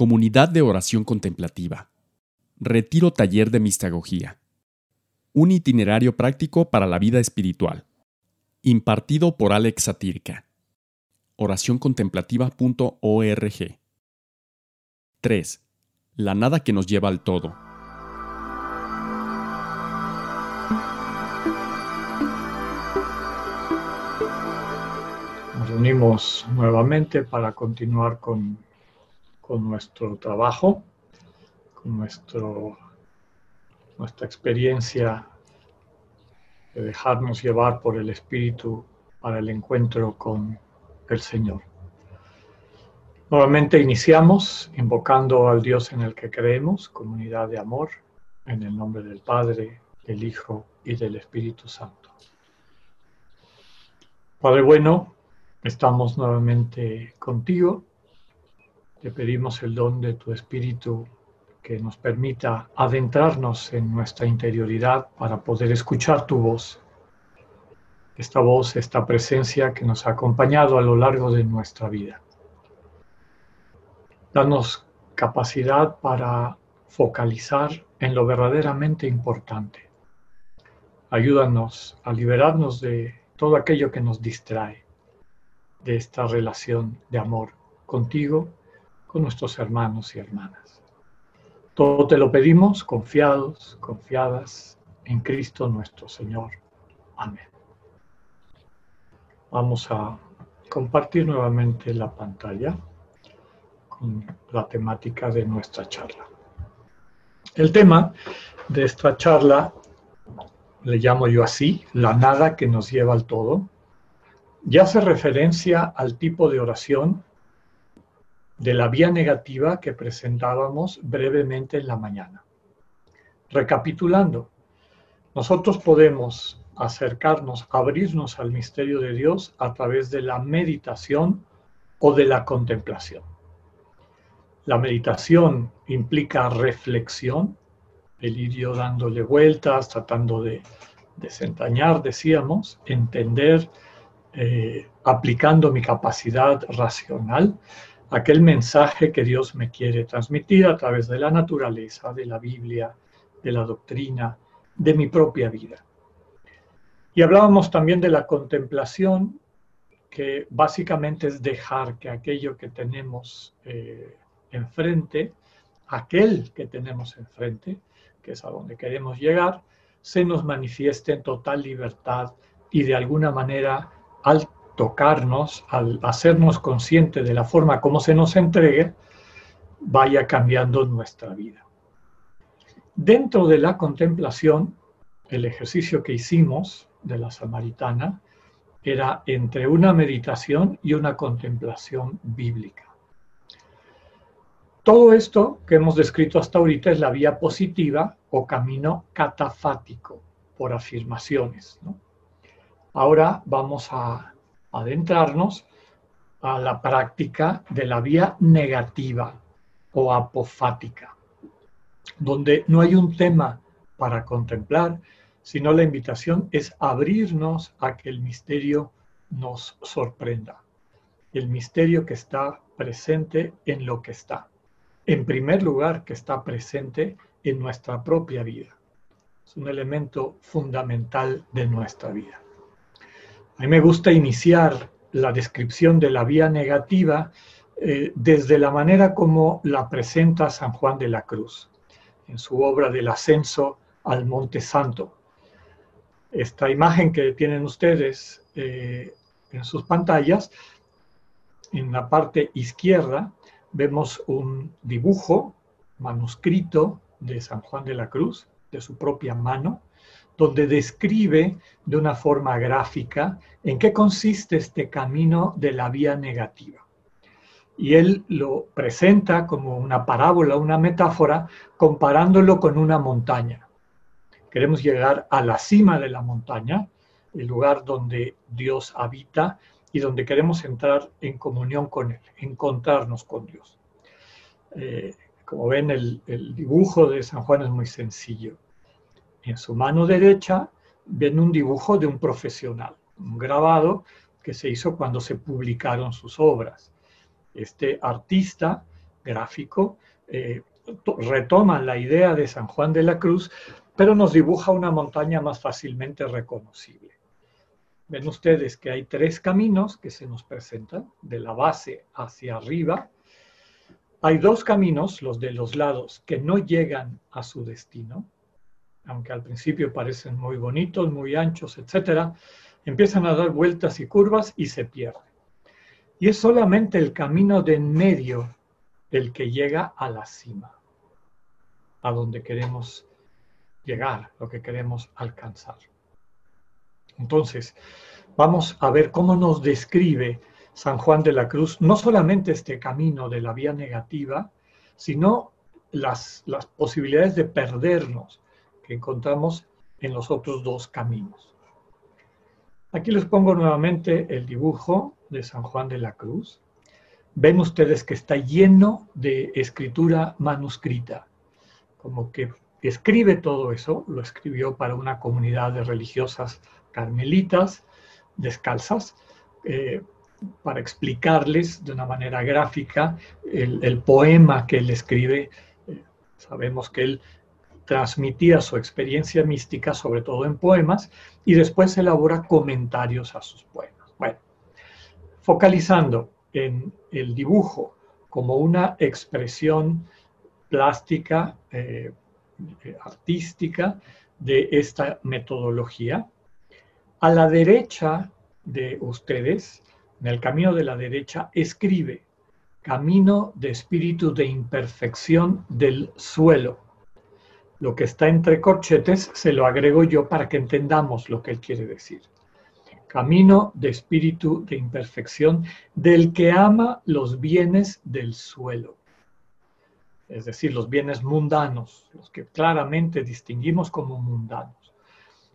Comunidad de Oración Contemplativa. Retiro Taller de Mistagogía. Un itinerario práctico para la vida espiritual. Impartido por Alex Satirka. Oracióncontemplativa.org. 3. La nada que nos lleva al todo. Nos reunimos nuevamente para continuar con con nuestro trabajo, con nuestro, nuestra experiencia de dejarnos llevar por el Espíritu para el encuentro con el Señor. Nuevamente iniciamos invocando al Dios en el que creemos, comunidad de amor, en el nombre del Padre, del Hijo y del Espíritu Santo. Padre bueno, estamos nuevamente contigo te pedimos el don de tu Espíritu que nos permita adentrarnos en nuestra interioridad para poder escuchar tu voz. Esta voz, esta presencia que nos ha acompañado a lo largo de nuestra vida. Danos capacidad para focalizar en lo verdaderamente importante. Ayúdanos a liberarnos de todo aquello que nos distrae de esta relación de amor contigo con nuestros hermanos y hermanas. Todo te lo pedimos confiados, confiadas en Cristo nuestro Señor. Amén. Vamos a compartir nuevamente la pantalla con la temática de nuestra charla. El tema de esta charla le llamo yo así, la nada que nos lleva al todo, ya hace referencia al tipo de oración de la vía negativa que presentábamos brevemente en la mañana. Recapitulando, nosotros podemos acercarnos, abrirnos al misterio de Dios a través de la meditación o de la contemplación. La meditación implica reflexión, el ir dándole vueltas, tratando de desentrañar, decíamos, entender, eh, aplicando mi capacidad racional aquel mensaje que Dios me quiere transmitir a través de la naturaleza, de la Biblia, de la doctrina, de mi propia vida. Y hablábamos también de la contemplación, que básicamente es dejar que aquello que tenemos eh, enfrente, aquel que tenemos enfrente, que es a donde queremos llegar, se nos manifieste en total libertad y de alguna manera al tocarnos, al hacernos conscientes de la forma como se nos entregue, vaya cambiando nuestra vida. Dentro de la contemplación, el ejercicio que hicimos de la samaritana era entre una meditación y una contemplación bíblica. Todo esto que hemos descrito hasta ahorita es la vía positiva o camino catafático por afirmaciones. Ahora vamos a adentrarnos a la práctica de la vía negativa o apofática, donde no hay un tema para contemplar, sino la invitación es abrirnos a que el misterio nos sorprenda. El misterio que está presente en lo que está. En primer lugar, que está presente en nuestra propia vida. Es un elemento fundamental de nuestra vida. A mí me gusta iniciar la descripción de la vía negativa eh, desde la manera como la presenta San Juan de la Cruz en su obra del ascenso al Monte Santo. Esta imagen que tienen ustedes eh, en sus pantallas, en la parte izquierda vemos un dibujo manuscrito de San Juan de la Cruz, de su propia mano, donde describe de una forma gráfica en qué consiste este camino de la vía negativa. Y él lo presenta como una parábola, una metáfora, comparándolo con una montaña. Queremos llegar a la cima de la montaña, el lugar donde Dios habita y donde queremos entrar en comunión con Él, encontrarnos con Dios. Eh, como ven, el dibujo de San Juan es muy sencillo en su mano derecha ven un dibujo de un profesional, un grabado que se hizo cuando se publicaron sus obras. Este artista gráfico, eh, retoma la idea de San Juan de la Cruz, pero nos dibuja una montaña más fácilmente reconocible. Ven ustedes que hay tres caminos que se nos presentan, de la base hacia arriba. Hay dos caminos, los de los lados, que no llegan a su destino, aunque al principio parecen muy bonitos, muy anchos, etc., empiezan a dar vueltas y curvas y se pierden. Y es solamente el camino de en medio el que llega a la cima, a donde queremos llegar, lo que queremos alcanzar. Entonces, vamos a ver cómo nos describe San Juan de la Cruz, no solamente este camino de la vía negativa, sino las, las posibilidades de perdernos encontramos en los otros dos caminos. Aquí les pongo nuevamente el dibujo de San Juan de la Cruz. Ven ustedes que está lleno de escritura manuscrita, como que escribe todo eso, lo escribió para una comunidad de religiosas carmelitas descalzas, eh, para explicarles de una manera gráfica el, poema que él escribe. Eh, sabemos que él transmitía su experiencia mística, sobre todo en poemas, y después elabora comentarios a sus poemas. Bueno, focalizando en el dibujo como una expresión plástica, eh, artística de esta metodología, a la derecha de ustedes, en el camino de la derecha, escribe camino de espíritu de imperfección del suelo. Lo que está entre corchetes se lo agrego yo para que entendamos lo que él quiere decir. Camino de espíritu de imperfección del que ama los bienes del suelo. Es decir, los bienes mundanos, los que claramente distinguimos como mundanos.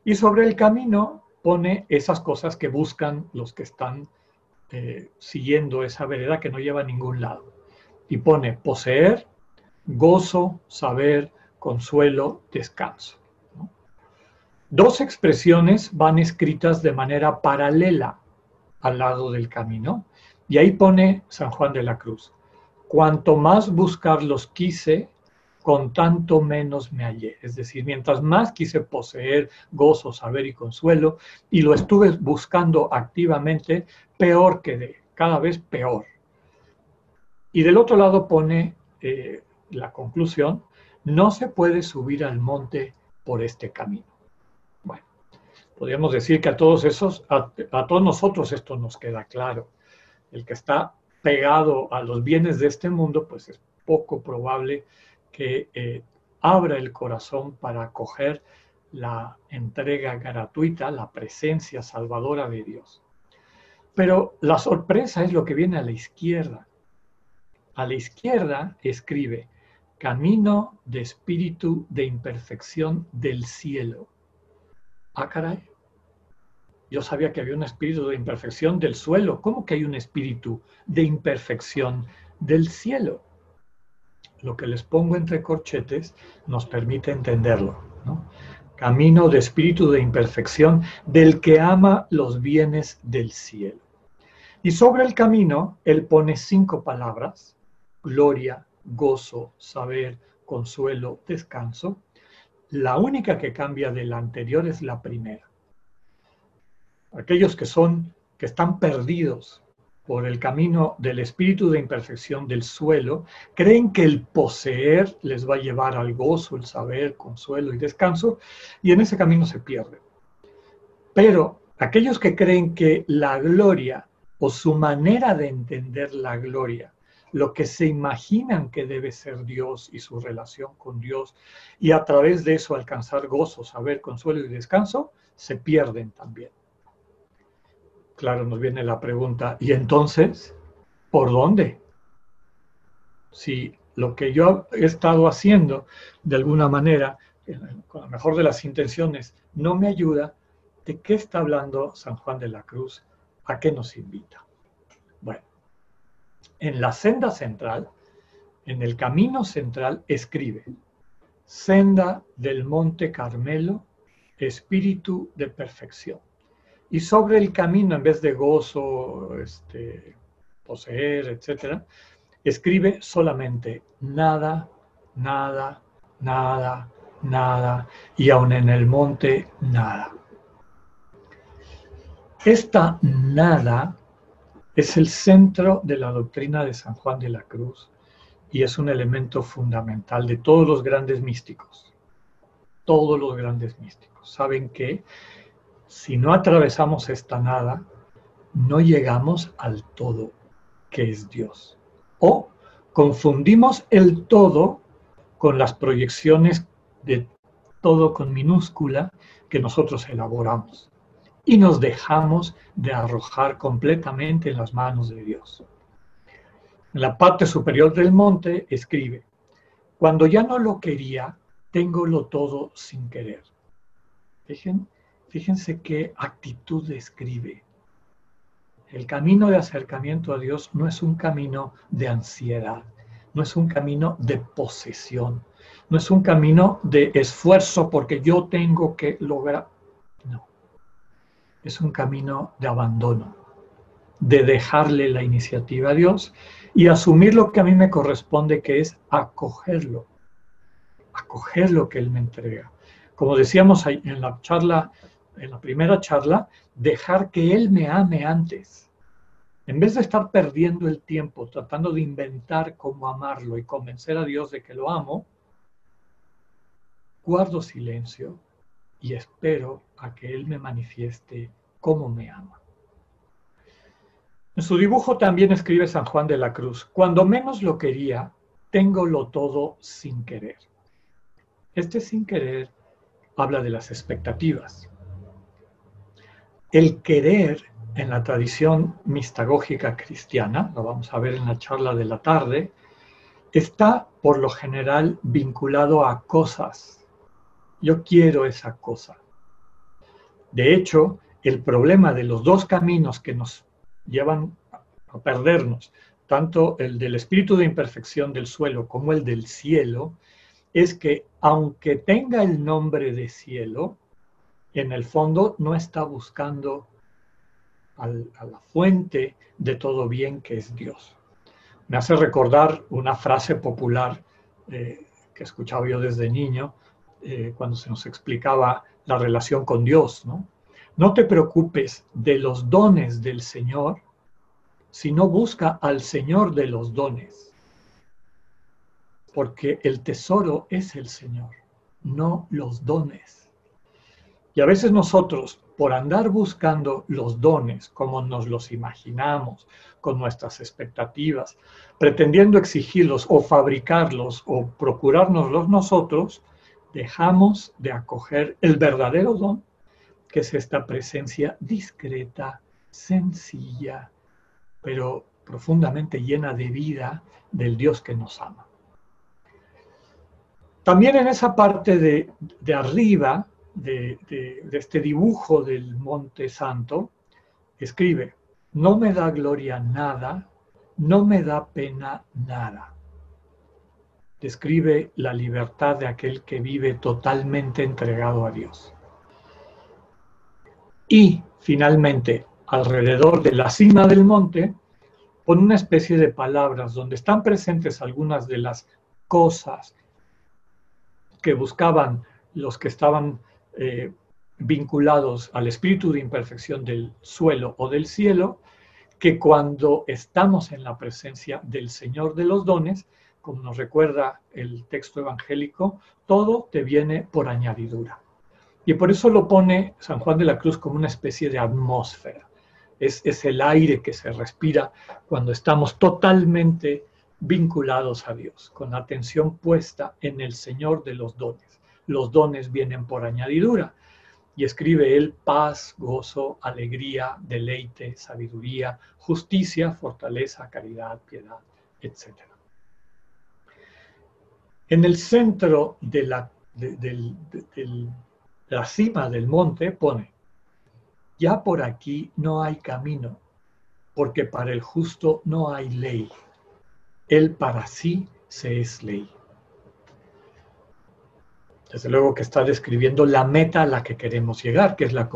Y sobre el camino pone esas cosas que buscan los que están eh, siguiendo esa vereda que no lleva a ningún lado. Y pone poseer, gozo, saber, consuelo, descanso. Dos expresiones van escritas de manera paralela al lado del camino. Y ahí pone San Juan de la Cruz. Cuanto más buscarlos quise, con tanto menos me hallé. Es decir, mientras más quise poseer gozo, saber y consuelo, y lo estuve buscando activamente, peor quedé, cada vez peor. Y del otro lado pone eh, la conclusión, no se puede subir al monte por este camino. Bueno, podríamos decir que a todos esos, a, todos nosotros esto nos queda claro. El que está pegado a los bienes de este mundo, pues es poco probable que eh, abra el corazón para acoger la entrega gratuita, la presencia salvadora de Dios. Pero la sorpresa es lo que viene a la izquierda. A la izquierda escribe, camino de espíritu de imperfección del cielo. Ah, caray. Yo sabía que había un espíritu de imperfección del suelo. ¿Cómo que hay un espíritu de imperfección del cielo? lo que les pongo entre corchetes nos permite entenderlo. Camino de espíritu de imperfección del que ama los bienes del cielo. Y sobre el camino, él pone cinco palabras, gloria, gozo, saber, consuelo, descanso. La única que cambia de la anterior es la primera. Aquellos que son, que están perdidos por el camino del espíritu de imperfección del suelo, creen que el poseer les va a llevar al gozo, el saber, consuelo y descanso, y en ese camino se pierden. Pero aquellos que creen que la gloria o su manera de entender la gloria, lo que se imaginan que debe ser Dios y su relación con Dios, y a través de eso alcanzar gozo, saber, consuelo y descanso, se pierden también claro, nos viene la pregunta, ¿y entonces por dónde? Si lo que yo he estado haciendo de alguna manera, con la mejor de las intenciones, no me ayuda, ¿de qué está hablando San Juan de la Cruz? ¿A qué nos invita? Bueno, en la senda central, en el camino central, escribe, senda del Monte Carmelo, espíritu de perfección. Y sobre el camino, en vez de gozo, este, poseer, etc., escribe solamente nada, nada, nada, nada, y aun en el monte, nada. Esta nada es el centro de la doctrina de San Juan de la Cruz y es un elemento fundamental de todos los grandes místicos. Todos los grandes místicos saben que si no atravesamos esta nada, no llegamos al todo que es Dios. O confundimos el todo con las proyecciones de todo con minúscula que nosotros elaboramos y nos dejamos de arrojar completamente en las manos de Dios. En la parte superior del monte escribe, cuando ya no lo quería, lo todo sin querer. fíjense qué actitud describe. El camino de acercamiento a Dios no es un camino de ansiedad, no es un camino de posesión, no es un camino de esfuerzo porque yo tengo que lograr. Es un camino de abandono, de dejarle la iniciativa a Dios y asumir lo que a mí me corresponde, que es acogerlo, acoger lo que Él me entrega. Como decíamos en la charla, en la primera charla, dejar que Él me ame antes. En vez de estar perdiendo el tiempo tratando de inventar cómo amarlo y convencer a Dios de que lo amo, guardo silencio y espero a que Él me manifieste cómo me ama. En su dibujo también escribe San Juan de la Cruz, cuando menos lo quería, tengo lo todo sin querer. Este sin querer habla de las expectativas. El querer en la tradición mistagógica cristiana, lo vamos a ver en la charla de la tarde, está por lo general vinculado a cosas. Yo quiero esa cosa. De hecho, el problema de los dos caminos que nos llevan a perdernos, tanto el del espíritu de imperfección del suelo como el del cielo, es que aunque tenga el nombre de cielo, en el fondo no está buscando a la fuente de todo bien que es Dios. Me hace recordar una frase popular eh, que escuchaba yo desde niño eh, cuando se nos explicaba la relación con Dios. ¿no? no te preocupes de los dones del Señor, sino busca al Señor de los dones porque el tesoro es el Señor, no los dones. Y a veces nosotros, por andar buscando los dones como nos los imaginamos, con nuestras expectativas, pretendiendo exigirlos o fabricarlos o procurárnoslos nosotros, dejamos de acoger el verdadero don, que es esta presencia discreta, sencilla, pero profundamente llena de vida del Dios que nos ama. También en esa parte de, arriba de, este dibujo del Monte Santo, escribe, no me da gloria nada, no me da pena nada. Describe la libertad de aquel que vive totalmente entregado a Dios. Y finalmente, alrededor de la cima del monte, pone una especie de palabras donde están presentes algunas de las cosas que buscaban los que estaban eh, vinculados al espíritu de imperfección del suelo o del cielo, que cuando estamos en la presencia del Señor de los dones, como nos recuerda el texto evangélico, todo te viene por añadidura. Y por eso lo pone San Juan de la Cruz como una especie de atmósfera. Es, es el aire que se respira cuando estamos totalmente vinculados a Dios, con atención puesta en el Señor de los dones. Los dones vienen por añadidura. Y escribe él paz, gozo, alegría, deleite, sabiduría, justicia, fortaleza, caridad, piedad, etc. En el centro de la, de la cima del monte pone, ya por aquí no hay camino, porque para el justo no hay ley. Él para sí se es ley. Desde luego que está describiendo la meta a la que queremos llegar, que es la,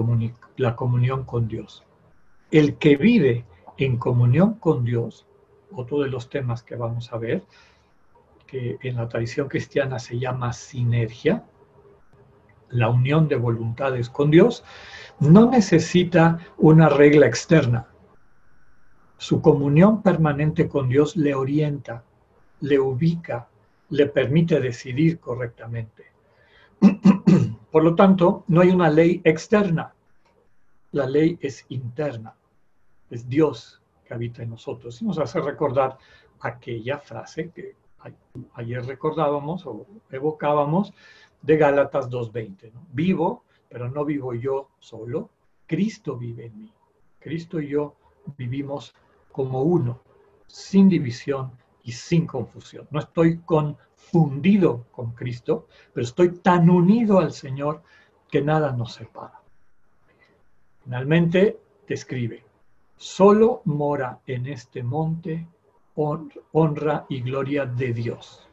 la comunión con Dios. El que vive en comunión con Dios otro de los temas que vamos a ver, que en la tradición cristiana se llama sinergia, la unión de voluntades con Dios, no necesita una regla externa. Su comunión permanente con Dios le orienta, le ubica, le permite decidir correctamente. Por lo tanto, no hay una ley externa. La ley es interna. Es Dios que habita en nosotros. Y nos hace recordar aquella frase que ayer recordábamos o evocábamos de Gálatas 2.20. Vivo, pero no vivo yo solo. Cristo vive en mí. Cristo y yo vivimos como uno, sin división y sin confusión. No estoy confundido con Cristo, pero estoy tan unido al Señor que nada nos separa. Finalmente, describe, solo mora en este monte honra y gloria de Dios.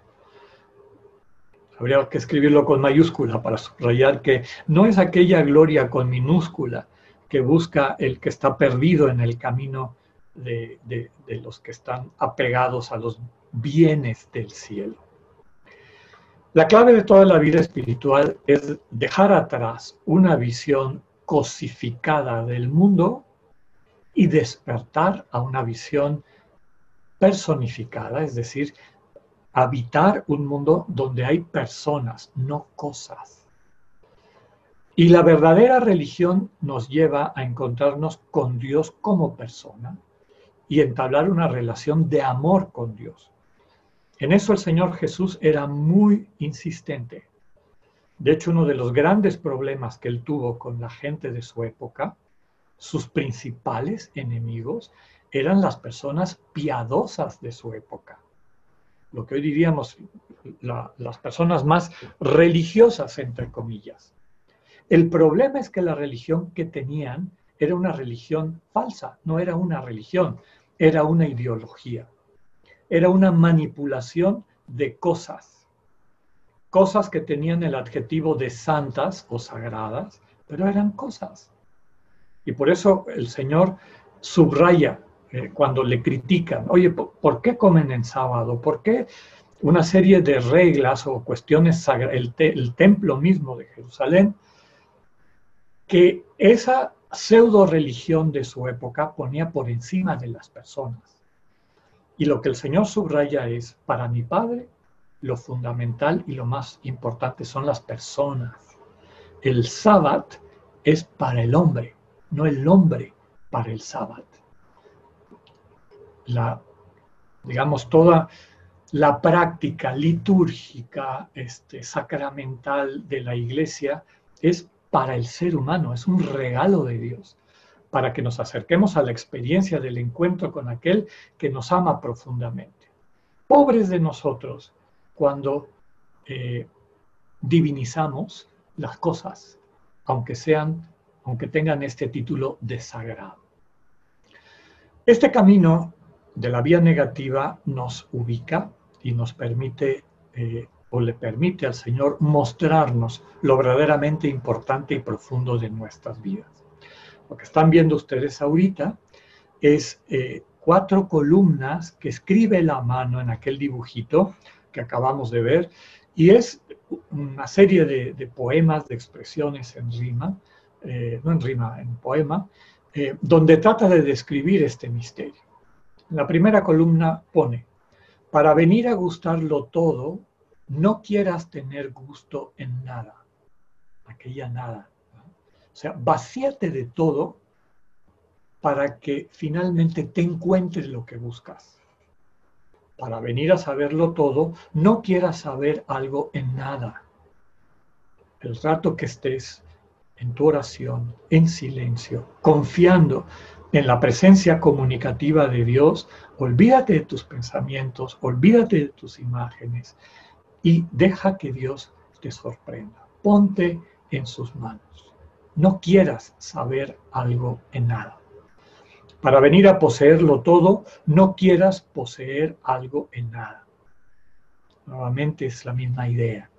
Habría que escribirlo con mayúscula para subrayar que no es aquella gloria con minúscula que busca el que está perdido en el camino de, los que están apegados a los bienes del cielo. La clave de toda la vida espiritual es dejar atrás una visión cosificada del mundo y despertar a una visión personificada, es decir, habitar un mundo donde hay personas, no cosas. Y la verdadera religión nos lleva a encontrarnos con Dios como persona y entablar una relación de amor con Dios. En eso el Señor Jesús era muy insistente. De hecho, uno de los grandes problemas que él tuvo con la gente de su época, sus principales enemigos, eran las personas piadosas de su época. Lo que hoy diríamos las personas más religiosas, entre comillas. El problema es que la religión que tenían era una religión falsa, no era una religión, era una ideología. Era una manipulación de cosas. Cosas que tenían el adjetivo de santas o sagradas, pero eran cosas. Y por eso el Señor subraya eh, cuando le critican, oye, ¿por qué comen en sábado? ¿Por qué una serie de reglas o cuestiones sagradas, el, el templo mismo de Jerusalén, que esa pseudo religión de su época ponía por encima de las personas? Y lo que el Señor subraya es, para mi Padre, lo fundamental y lo más importante son las personas. El sábado es para el hombre, no el hombre para el sábado la, digamos, toda la práctica litúrgica, este, sacramental de la iglesia es para el ser humano, es un regalo de Dios, para que nos acerquemos a la experiencia del encuentro con aquel que nos ama profundamente. Pobres de nosotros cuando eh, divinizamos las cosas, aunque sean, aunque tengan este título de sagrado. Este camino de la vía negativa nos ubica y nos permite eh, o le permite al Señor mostrarnos lo verdaderamente importante y profundo de nuestras vidas. Lo que están viendo ustedes ahorita es eh, cuatro columnas que escribe la mano en aquel dibujito que acabamos de ver y es una serie de, poemas, de expresiones en rima, eh, no en rima, en poema, donde trata de describir este misterio la primera columna pone, para venir a gustarlo todo, no quieras tener gusto en nada, aquella nada. O sea, vacíate de todo para que finalmente te encuentres lo que buscas. Para venir a saberlo todo, no quieras saber algo en nada. El rato que estés en tu oración, en silencio, confiando en la presencia comunicativa de Dios, olvídate de tus pensamientos, olvídate de tus imágenes y deja que Dios te sorprenda. Ponte en sus manos. No quieras saber algo en nada. Para venir a poseerlo todo, no quieras poseer algo en nada. Nuevamente es la misma idea.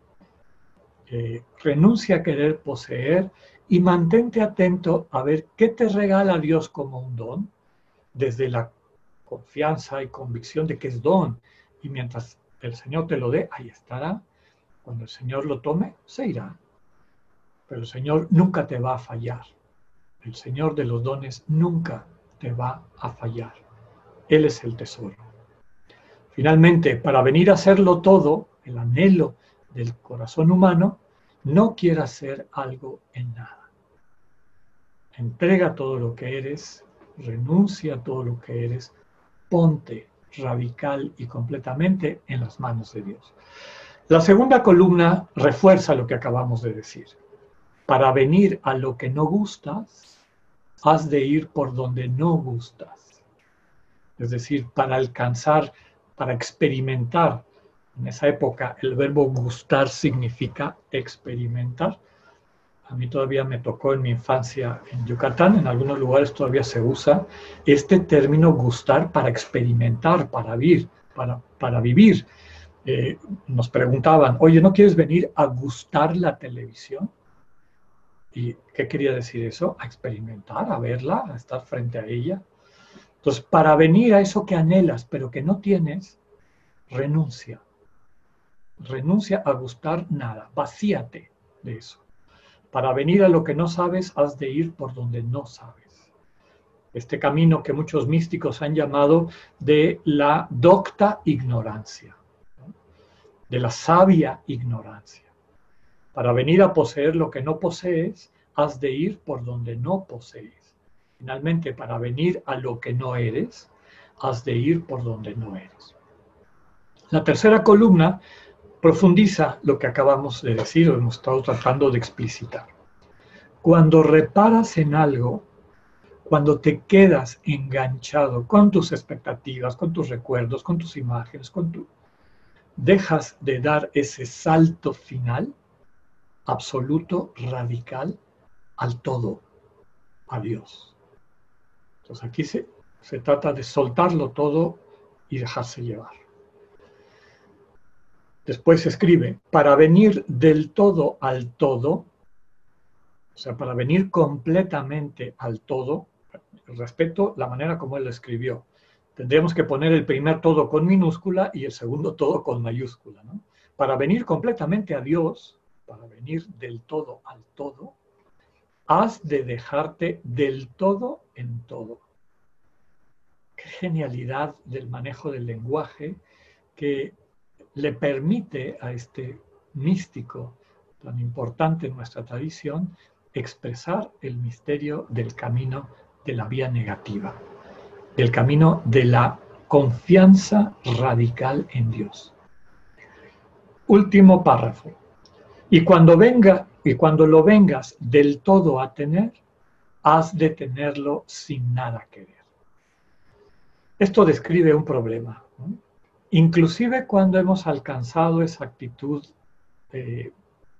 Eh, renuncia a querer poseer y mantente atento a ver qué te regala Dios como un don, desde la confianza y convicción de que es don. Y mientras el Señor te lo dé, ahí estará. Cuando el Señor lo tome, se irá. Pero el Señor nunca te va a fallar. El Señor de los dones nunca te va a fallar. Él es el tesoro. Finalmente, para venir a hacerlo todo, el anhelo del corazón humano, no quiera hacer algo en nada. Entrega todo lo que eres, renuncia a todo lo que eres, ponte radical y completamente en las manos de Dios. La segunda columna refuerza lo que acabamos de decir. Para venir a lo que no gustas, has de ir por donde no gustas. Es decir, para alcanzar, para experimentar. En esa época el verbo gustar significa experimentar. A mí todavía me tocó en mi infancia en Yucatán, en algunos lugares todavía se usa este término gustar para experimentar, para vivir, para, vivir. Eh, nos preguntaban, oye, ¿no quieres venir a gustar la televisión? ¿Y qué quería decir eso? A experimentar, a verla, a estar frente a ella. Entonces, para venir a eso que anhelas, pero que no tienes, renuncia. Renuncia a gustar nada, vacíate de eso. Para venir a lo que no sabes, has de ir por donde no sabes. Este camino que muchos místicos han llamado de la docta ignorancia, de la sabia ignorancia. Para venir a poseer lo que no posees, has de ir por donde no posees. Finalmente, para venir a lo que no eres, has de ir por donde no eres. La tercera columna profundiza lo que acabamos de decir o hemos estado tratando de explicitar. Cuando reparas en algo, cuando te quedas enganchado con tus expectativas, con tus recuerdos, con tus imágenes, con tu... dejas de dar ese salto final, absoluto, radical, al todo, a Dios. Entonces aquí se, se trata de soltarlo todo y dejarse llevar. Después escribe, para venir del todo al todo, o sea, para venir completamente al todo, respeto la manera como él lo escribió. Tendríamos que poner el primer todo con minúscula y el segundo todo con mayúscula. Para venir completamente a Dios, para venir del todo al todo, has de dejarte del todo en todo. Qué genialidad del manejo del lenguaje que le permite a este místico tan importante en nuestra tradición expresar el misterio del camino de la vía negativa, del camino de la confianza radical en Dios. Último párrafo. Y cuando venga y cuando lo vengas del todo a tener, has de tenerlo sin nada que ver. Esto describe un problema. Inclusive cuando hemos alcanzado esa actitud,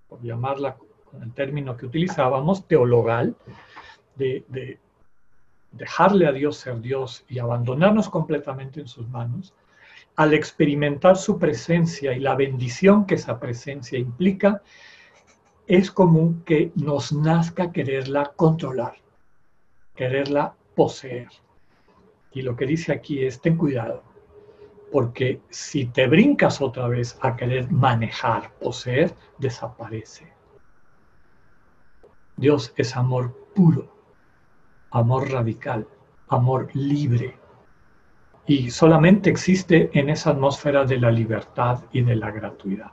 por llamarla con el término que utilizábamos, teologal, de, dejarle a Dios ser Dios y abandonarnos completamente en sus manos, al experimentar su presencia y la bendición que esa presencia implica, es común que nos nazca quererla controlar, quererla poseer. Y lo que dice aquí es, ten cuidado, porque si te brincas otra vez a querer manejar, poseer, desaparece. Dios es amor puro, amor radical, amor libre. Y solamente existe en esa atmósfera de la libertad y de la gratuidad.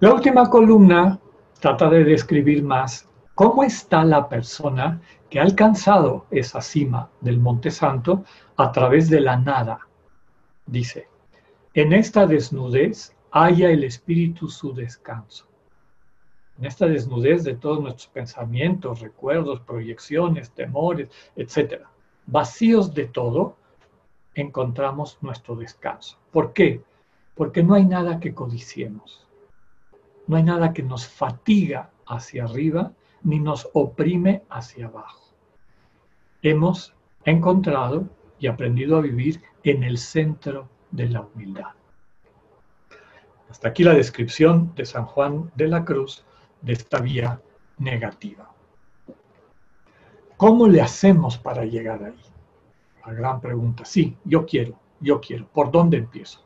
La última columna trata de describir más cómo está la persona que ha alcanzado esa cima del Monte Santo a través de la nada, dice, en esta desnudez haya el Espíritu su descanso. En esta desnudez de todos nuestros pensamientos, recuerdos, proyecciones, temores, etc. Vacíos de todo, encontramos nuestro descanso. ¿Por qué? Porque no hay nada que codiciemos. No hay nada que nos fatiga hacia arriba ni nos oprime hacia abajo. Hemos encontrado y aprendido a vivir en el centro de la humildad. Hasta aquí la descripción de San Juan de la Cruz de esta vía negativa. ¿Cómo le hacemos para llegar ahí? La gran pregunta. Sí, yo quiero, yo quiero. ¿Por dónde empiezo?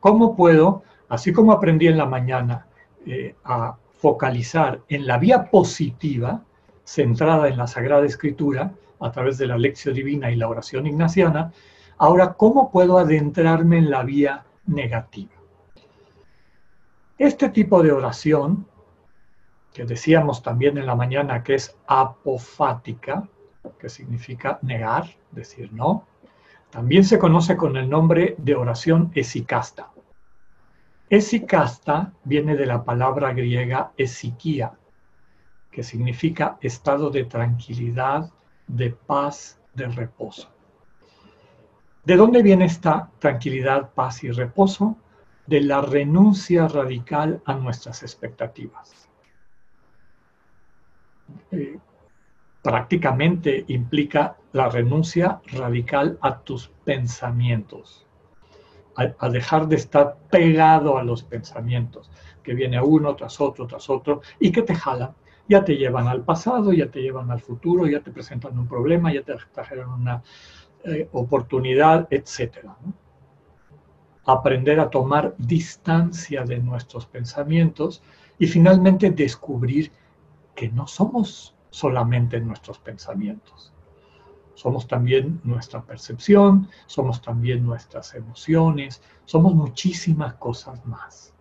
¿Cómo puedo, así como aprendí en la mañana, eh, a focalizar en la vía positiva, centrada en la Sagrada Escritura, a través de la lección divina y la oración ignaciana, ahora, ¿cómo puedo adentrarme en la vía negativa? Este tipo de oración, que decíamos también en la mañana que es apofática, que significa negar, decir no, también se conoce con el nombre de oración esicasta. Esicasta viene de la palabra griega esiquía, que significa estado de tranquilidad, de paz, de reposo. ¿De dónde viene esta tranquilidad, paz y reposo? De la renuncia radical a nuestras expectativas. Eh, prácticamente implica la renuncia radical a tus pensamientos, a, dejar de estar pegado a los pensamientos, que viene uno tras otro, tras otro, y que te jalan, ya te llevan al pasado, ya te llevan al futuro, ya te presentan un problema, ya te trajeron una eh, oportunidad, etc. Aprender a tomar distancia de nuestros pensamientos y finalmente descubrir que no somos solamente nuestros pensamientos. Somos también nuestra percepción, somos también nuestras emociones, somos muchísimas cosas más.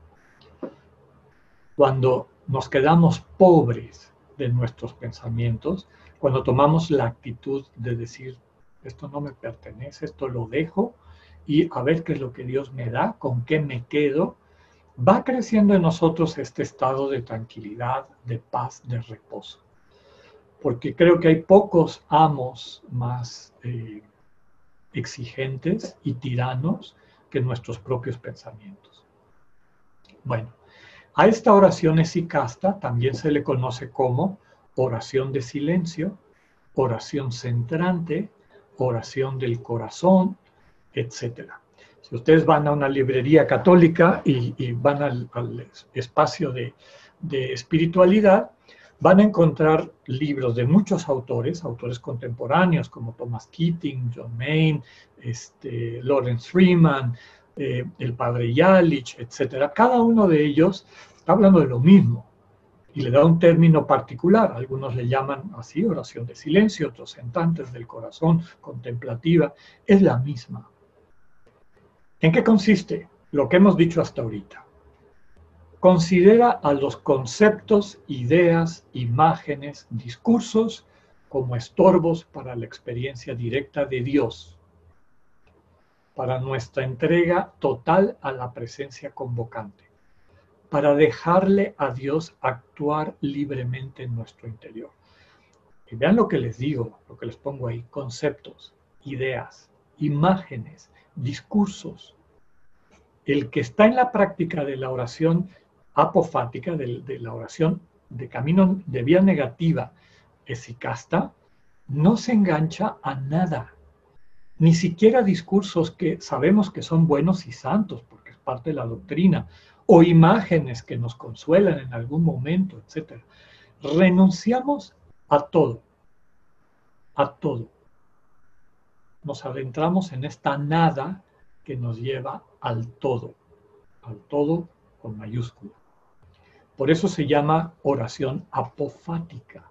Cuando nos quedamos pobres de nuestros pensamientos, cuando tomamos la actitud de decir, esto no me pertenece, esto lo dejo y a ver qué es lo que Dios me da, con qué me quedo, va creciendo en nosotros este estado de tranquilidad, de paz, de reposo porque creo que hay pocos amos más eh, exigentes y tiranos que nuestros propios pensamientos. Bueno, a esta oración esicasta también se le conoce como oración de silencio, oración centrante, oración del corazón, etc. Si ustedes van a una librería católica y, van al, espacio de espiritualidad, van a encontrar libros de muchos autores, autores contemporáneos como Thomas Keating, John Maine, este, Lawrence Freeman, eh, el padre Yalich, etc. Cada uno de ellos está hablando de lo mismo y le da un término particular. Algunos le llaman así oración de silencio, otros sentantes del corazón, contemplativa. Es la misma. ¿En qué consiste lo que hemos dicho hasta ahorita? Considera a los conceptos, ideas, imágenes, discursos como estorbos para la experiencia directa de Dios, para nuestra entrega total a la presencia convocante, para dejarle a Dios actuar libremente en nuestro interior. Y vean lo que les digo, lo que les pongo ahí, conceptos, ideas, imágenes, discursos. El que está en la práctica de la oración apofática de, la oración de camino de vía negativa esicasta, no se engancha a nada, ni siquiera discursos que sabemos que son buenos y santos, porque es parte de la doctrina, o imágenes que nos consuelan en algún momento, etc. Renunciamos a todo, a todo. Nos adentramos en esta nada que nos lleva al todo, al todo con mayúscula. Por eso se llama oración apofática.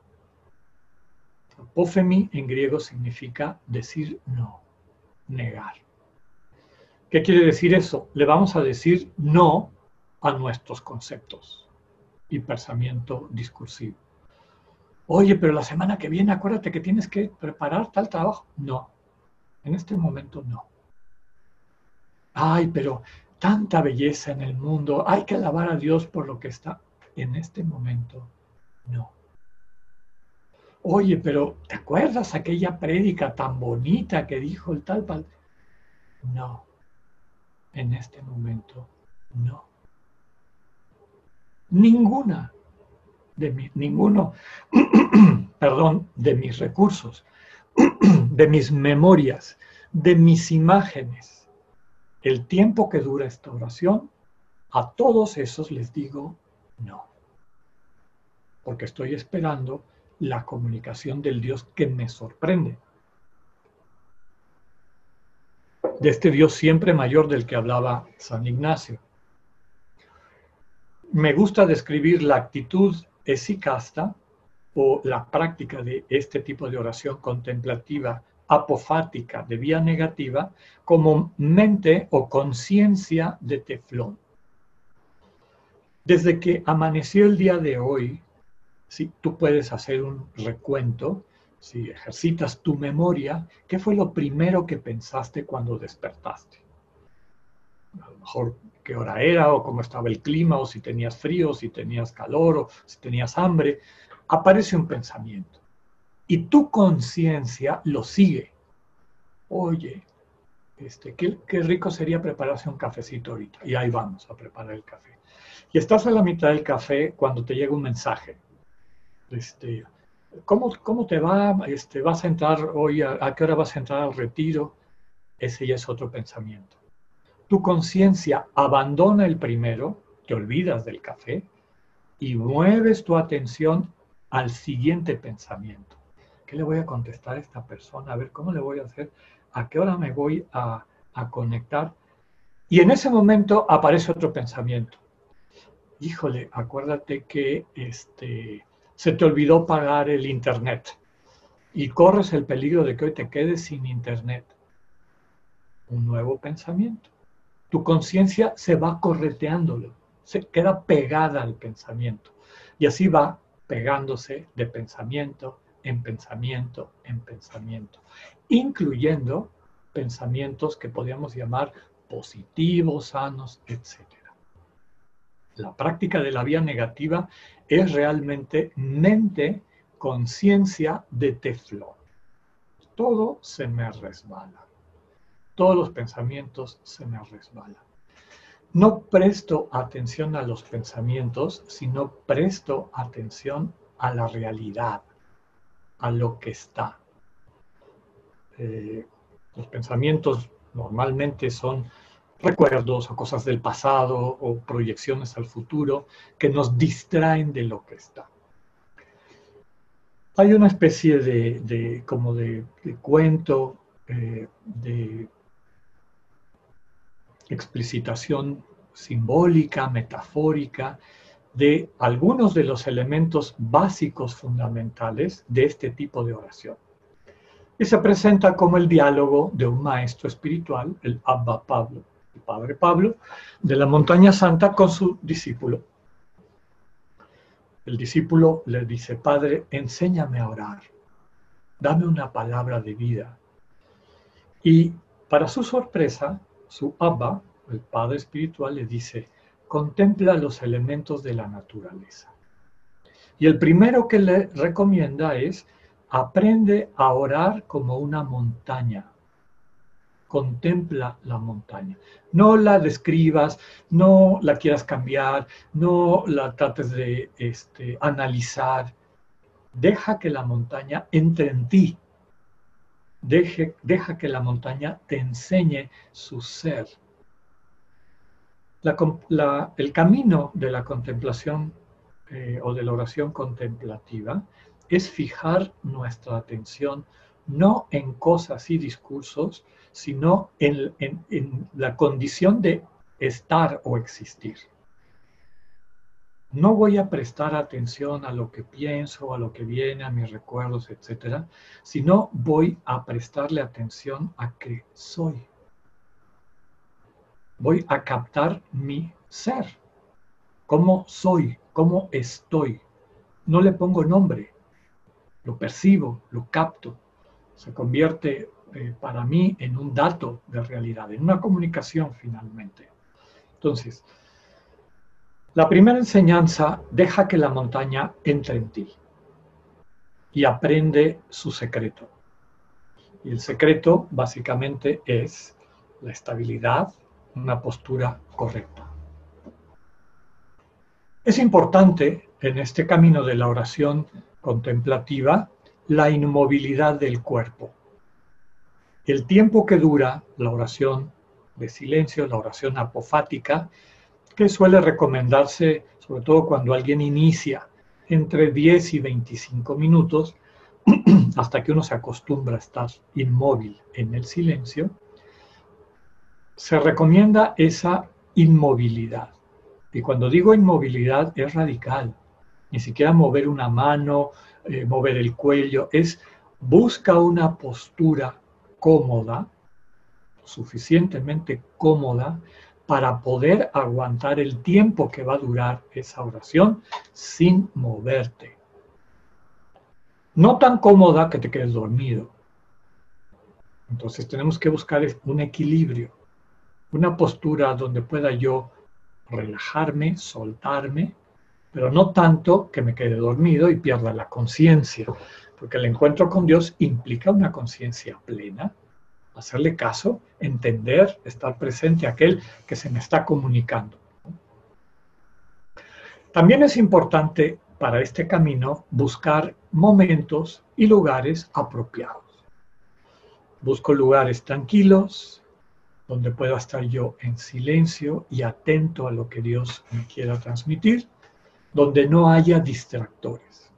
Apófemi en griego significa decir no, negar. ¿Qué quiere decir eso? Le vamos a decir no a nuestros conceptos y pensamiento discursivo. Oye, pero la semana que viene acuérdate que tienes que preparar tal trabajo. No, en este momento no. Ay, pero tanta belleza en el mundo, hay que alabar a Dios por lo que está en este momento no. Oye, pero ¿te acuerdas aquella prédica tan bonita que dijo el tal pal? No, en este momento no. Ninguna de mi, ninguno, perdón, de mis recursos, de mis memorias, de mis imágenes, el tiempo que dura esta oración, a todos esos les digo no. Porque estoy esperando la comunicación del Dios que me sorprende. de este Dios siempre mayor del que hablaba San Ignacio. Me gusta describir la actitud esicasta o la práctica de este tipo de oración contemplativa apofática de vía negativa como mente o conciencia de teflón. Desde que amaneció el día de hoy, si tú puedes hacer un recuento, si ejercitas tu memoria, ¿qué fue lo primero que pensaste cuando despertaste? A lo mejor qué hora era o cómo estaba el clima o si tenías frío, si tenías calor o si tenías hambre. Aparece un pensamiento y tu conciencia lo sigue. Oye, este, qué, qué, rico sería prepararse un cafecito ahorita. Y ahí vamos a preparar el café. Y estás a la mitad del café cuando te llega un mensaje. Este, ¿cómo, ¿Cómo te va? Este, ¿Vas a entrar hoy? A, ¿A qué hora vas a entrar al retiro? Ese ya es otro pensamiento. Tu conciencia abandona el primero, te olvidas del café y mueves tu atención al siguiente pensamiento. ¿Qué le voy a contestar a esta persona? A ver, ¿cómo le voy a hacer? ¿A qué hora me voy a, a conectar? Y en ese momento aparece otro pensamiento. Híjole, acuérdate que este, se te olvidó pagar el internet y corres el peligro de que hoy te quedes sin internet. Un nuevo pensamiento. Tu conciencia se va correteándolo, se queda pegada al pensamiento y así va pegándose de pensamiento en pensamiento en pensamiento, incluyendo pensamientos que podríamos llamar positivos, sanos, etc. La práctica de la vía negativa es realmente mente, conciencia de teflón. Todo se me resbala. Todos los pensamientos se me resbalan. No presto atención a los pensamientos, sino presto atención a la realidad, a lo que está. Eh, los pensamientos normalmente son recuerdos o cosas del pasado o proyecciones al futuro que nos distraen de lo que está. Hay una especie de, como de, cuento, eh, de explicitación simbólica, metafórica, de algunos de los elementos básicos fundamentales de este tipo de oración. Y se presenta como el diálogo de un maestro espiritual, el Abba Pablo, el Padre Pablo, de la montaña santa con su discípulo. El discípulo le dice, Padre, enséñame a orar, dame una palabra de vida. Y para su sorpresa, su Abba, el Padre Espiritual, le dice, contempla los elementos de la naturaleza. Y el primero que le recomienda es, aprende a orar como una montaña. Contempla la montaña. No la describas, no la quieras cambiar, no la trates de este, analizar. Deja que la montaña entre en ti. Deja que la montaña te enseñe su ser el camino de la contemplación eh, o de la oración contemplativa es fijar nuestra atención no en cosas y discursos, sino en la condición de estar o existir. No voy a prestar atención a lo que pienso, a lo que viene, a mis recuerdos, etcétera, sino voy a prestarle atención a que soy. Voy a captar mi ser, cómo soy, cómo estoy. No le pongo nombre, lo percibo, lo capto, se convierte eh, para mí en un dato de realidad, en una comunicación finalmente. Entonces, la primera enseñanza deja que la montaña entre en ti y aprende su secreto. Y el secreto básicamente es la estabilidad, una postura correcta. Es importante en este camino de la oración contemplativa la inmovilidad del cuerpo. El tiempo que dura la oración de silencio, la oración apofática, que suele recomendarse sobre todo cuando alguien inicia entre 10 y 25 minutos, hasta que uno se acostumbra a estar inmóvil en el silencio, se recomienda esa inmovilidad. Y cuando digo inmovilidad es radical. Ni siquiera mover una mano, eh, mover el cuello, es busca una postura cómoda, suficientemente cómoda, para poder aguantar el tiempo que va a durar esa oración sin moverte. No tan cómoda que te quedes dormido. Entonces tenemos que buscar un equilibrio, una postura donde pueda yo relajarme, soltarme, pero no tanto que me quede dormido y pierda la conciencia, porque el encuentro con Dios implica una conciencia plena, hacerle caso, entender, estar presente a aquel que se me está comunicando. También es importante para este camino buscar momentos y lugares apropiados. Busco lugares tranquilos, donde pueda estar yo en silencio y atento a lo que Dios me quiera transmitir, donde no haya distractores.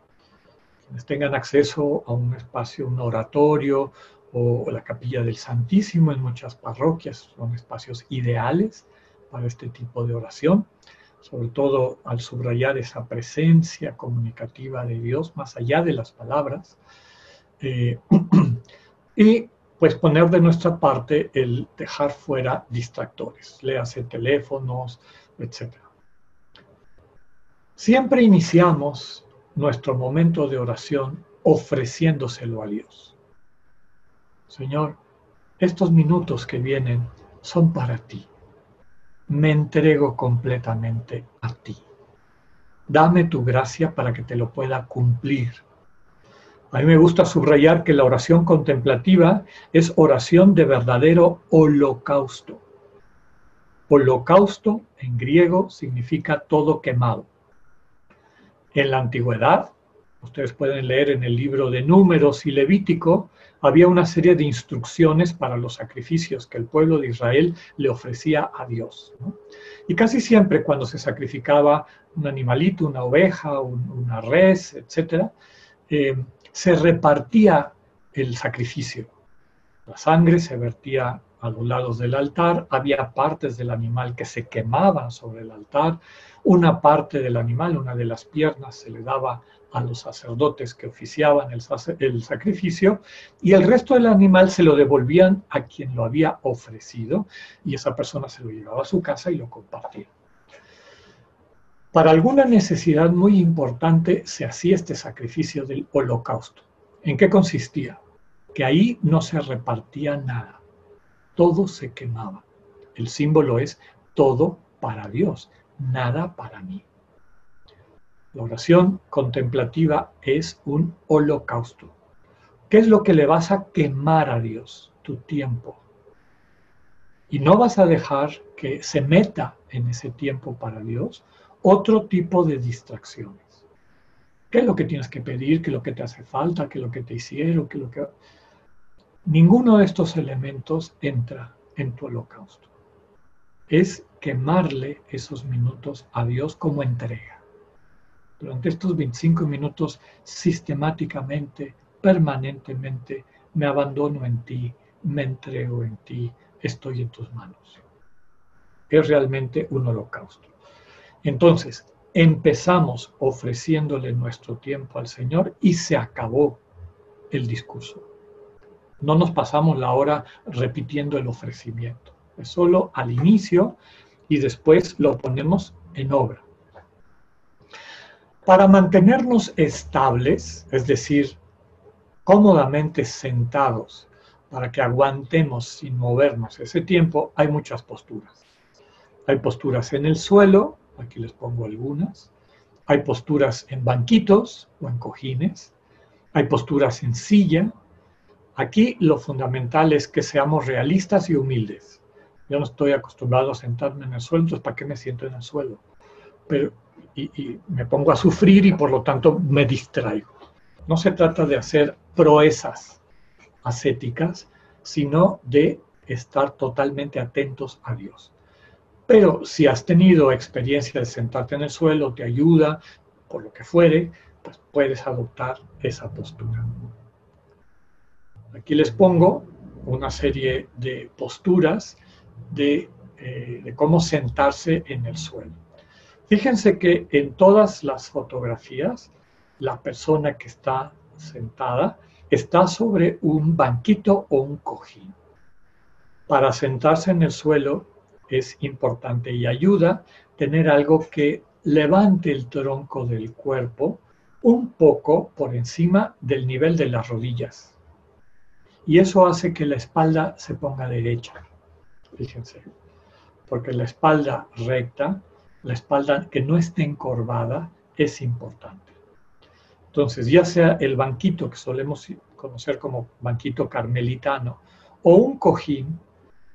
Quienes tengan acceso a un espacio, un oratorio o la capilla del Santísimo en muchas parroquias, son espacios ideales para este tipo de oración, sobre todo al subrayar esa presencia comunicativa de Dios más allá de las palabras. Eh, y pues poner de nuestra parte el dejar fuera distractores, léase teléfonos, etc. Siempre iniciamos nuestro momento de oración ofreciéndoselo a Dios. Señor, estos minutos que vienen son para ti. Me entrego completamente a ti. Dame tu gracia para que te lo pueda cumplir a mí me gusta subrayar que la oración contemplativa es oración de verdadero holocausto. Holocausto en griego significa todo quemado. En la antigüedad, ustedes pueden leer en el libro de Números y Levítico, había una serie de instrucciones para los sacrificios que el pueblo de Israel le ofrecía a Dios. Y casi siempre cuando se sacrificaba un animalito, una oveja, una res, etc., se repartía el sacrificio. La sangre se vertía a los lados del altar, había partes del animal que se quemaban sobre el altar, una parte del animal, una de las piernas, se le daba a los sacerdotes que oficiaban el, sacrificio y el resto del animal se lo devolvían a quien lo había ofrecido y esa persona se lo llevaba a su casa y lo compartía. Para alguna necesidad muy importante se hacía este sacrificio del holocausto. ¿En qué consistía? Que ahí no se repartía nada, todo se quemaba. El símbolo es todo para Dios, nada para mí. La oración contemplativa es un holocausto. ¿Qué es lo que le vas a quemar a Dios? Tu tiempo. Y no vas a dejar que se meta en ese tiempo para Dios otro tipo de distracciones. ¿Qué es lo que tienes que pedir? ¿Qué es lo que te hace falta? ¿Qué es lo que te hicieron? ¿Qué es lo que... Ninguno de estos elementos entra en tu holocausto. Es quemarle esos minutos a Dios como entrega. Durante estos 25 minutos, sistemáticamente, permanentemente, me abandono en ti, me entrego en ti, estoy en tus manos. Es realmente un holocausto. Entonces, empezamos ofreciéndole nuestro tiempo al Señor y se acabó el discurso. No nos pasamos la hora repitiendo el ofrecimiento. Es solo al inicio y después lo ponemos en obra. Para mantenernos estables, es decir, cómodamente sentados, para que aguantemos sin movernos ese tiempo, hay muchas posturas. Hay posturas en el suelo, Aquí les pongo algunas. Hay posturas en banquitos o en cojines. Hay posturas en silla. Aquí lo fundamental es que seamos realistas y humildes. Yo no estoy acostumbrado a sentarme en el suelo, entonces ¿para qué me siento en el suelo? Pero, y, y me pongo a sufrir y por lo tanto me distraigo. No se trata de hacer proezas ascéticas, sino de estar totalmente atentos a Dios. Pero si has tenido experiencia de sentarte en el suelo, te ayuda, por lo que fuere, pues puedes adoptar esa postura. Aquí les pongo una serie de posturas de, de cómo sentarse en el suelo. Fíjense que en todas las fotografías, la persona que está sentada está sobre un banquito o un cojín. Para sentarse en el suelo es importante y ayuda tener algo que levante el tronco del cuerpo un poco por encima del nivel de las rodillas. Y eso hace que la espalda se ponga derecha. Fíjense. Porque la espalda recta, la espalda que no esté encorvada, es importante. Entonces, ya sea el banquito que solemos conocer como banquito carmelitano o un cojín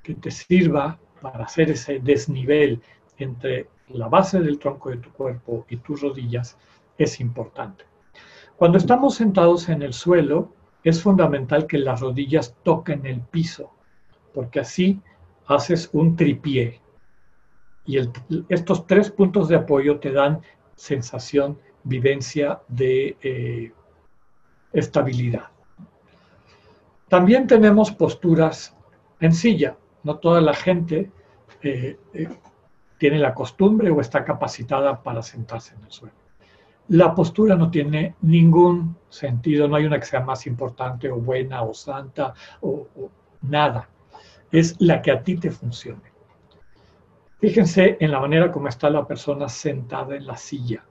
que te sirva para hacer ese desnivel entre la base del tronco de tu cuerpo y tus rodillas, es importante. Cuando estamos sentados en el suelo, es fundamental que las rodillas toquen el piso, porque así haces un tripié. Y estos tres puntos de apoyo te dan sensación vivencia de eh, estabilidad. También tenemos posturas en silla. No toda la gente eh, eh, tiene la costumbre o está capacitada para sentarse en el suelo. La postura no tiene ningún sentido, no hay una que sea más importante o buena o santa o nada. Es la que a ti te funcione. Fíjense en la manera como está la persona sentada en la silla.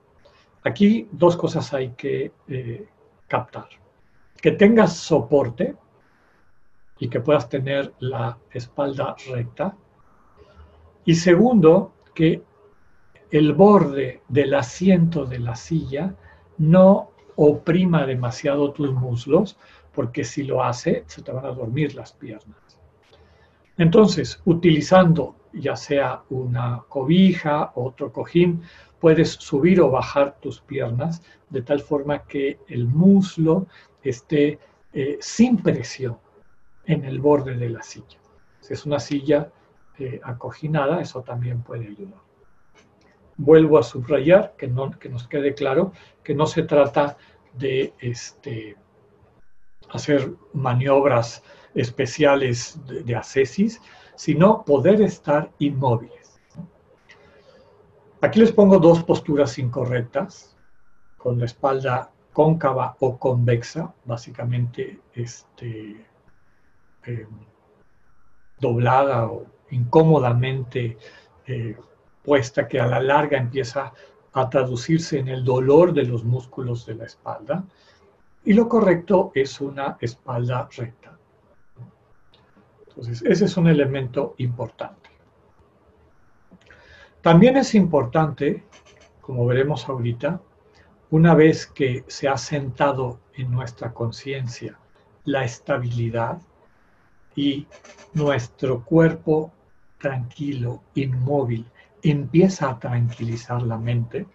Aquí dos cosas hay que eh, captar. Que tengas soporte y que puedas tener la espalda recta. Y segundo, que el borde del asiento de la silla no oprima demasiado tus muslos, porque si lo hace, se te van a dormir las piernas. Entonces, utilizando ya sea una cobija, o otro cojín, puedes subir o bajar tus piernas de tal forma que el muslo esté eh, sin presión en el borde de la silla. Si es una silla eh, acoginada, eso también puede ayudar. Vuelvo a subrayar, que, no, que nos quede claro, que no se trata de este, hacer maniobras especiales de, de ascesis, sino poder estar inmóviles. Aquí les pongo dos posturas incorrectas, con la espalda cóncava o convexa, básicamente este, eh, doblada o incómodamente eh, puesta, que a la larga empieza a traducirse en el dolor de los músculos de la espalda. Y lo correcto es una espalda recta. Entonces, ese es un elemento importante. También es importante, como veremos ahorita, una vez que se ha sentado en nuestra conciencia la estabilidad y nuestro cuerpo tranquilo, inmóvil, empieza a tranquilizar la mente.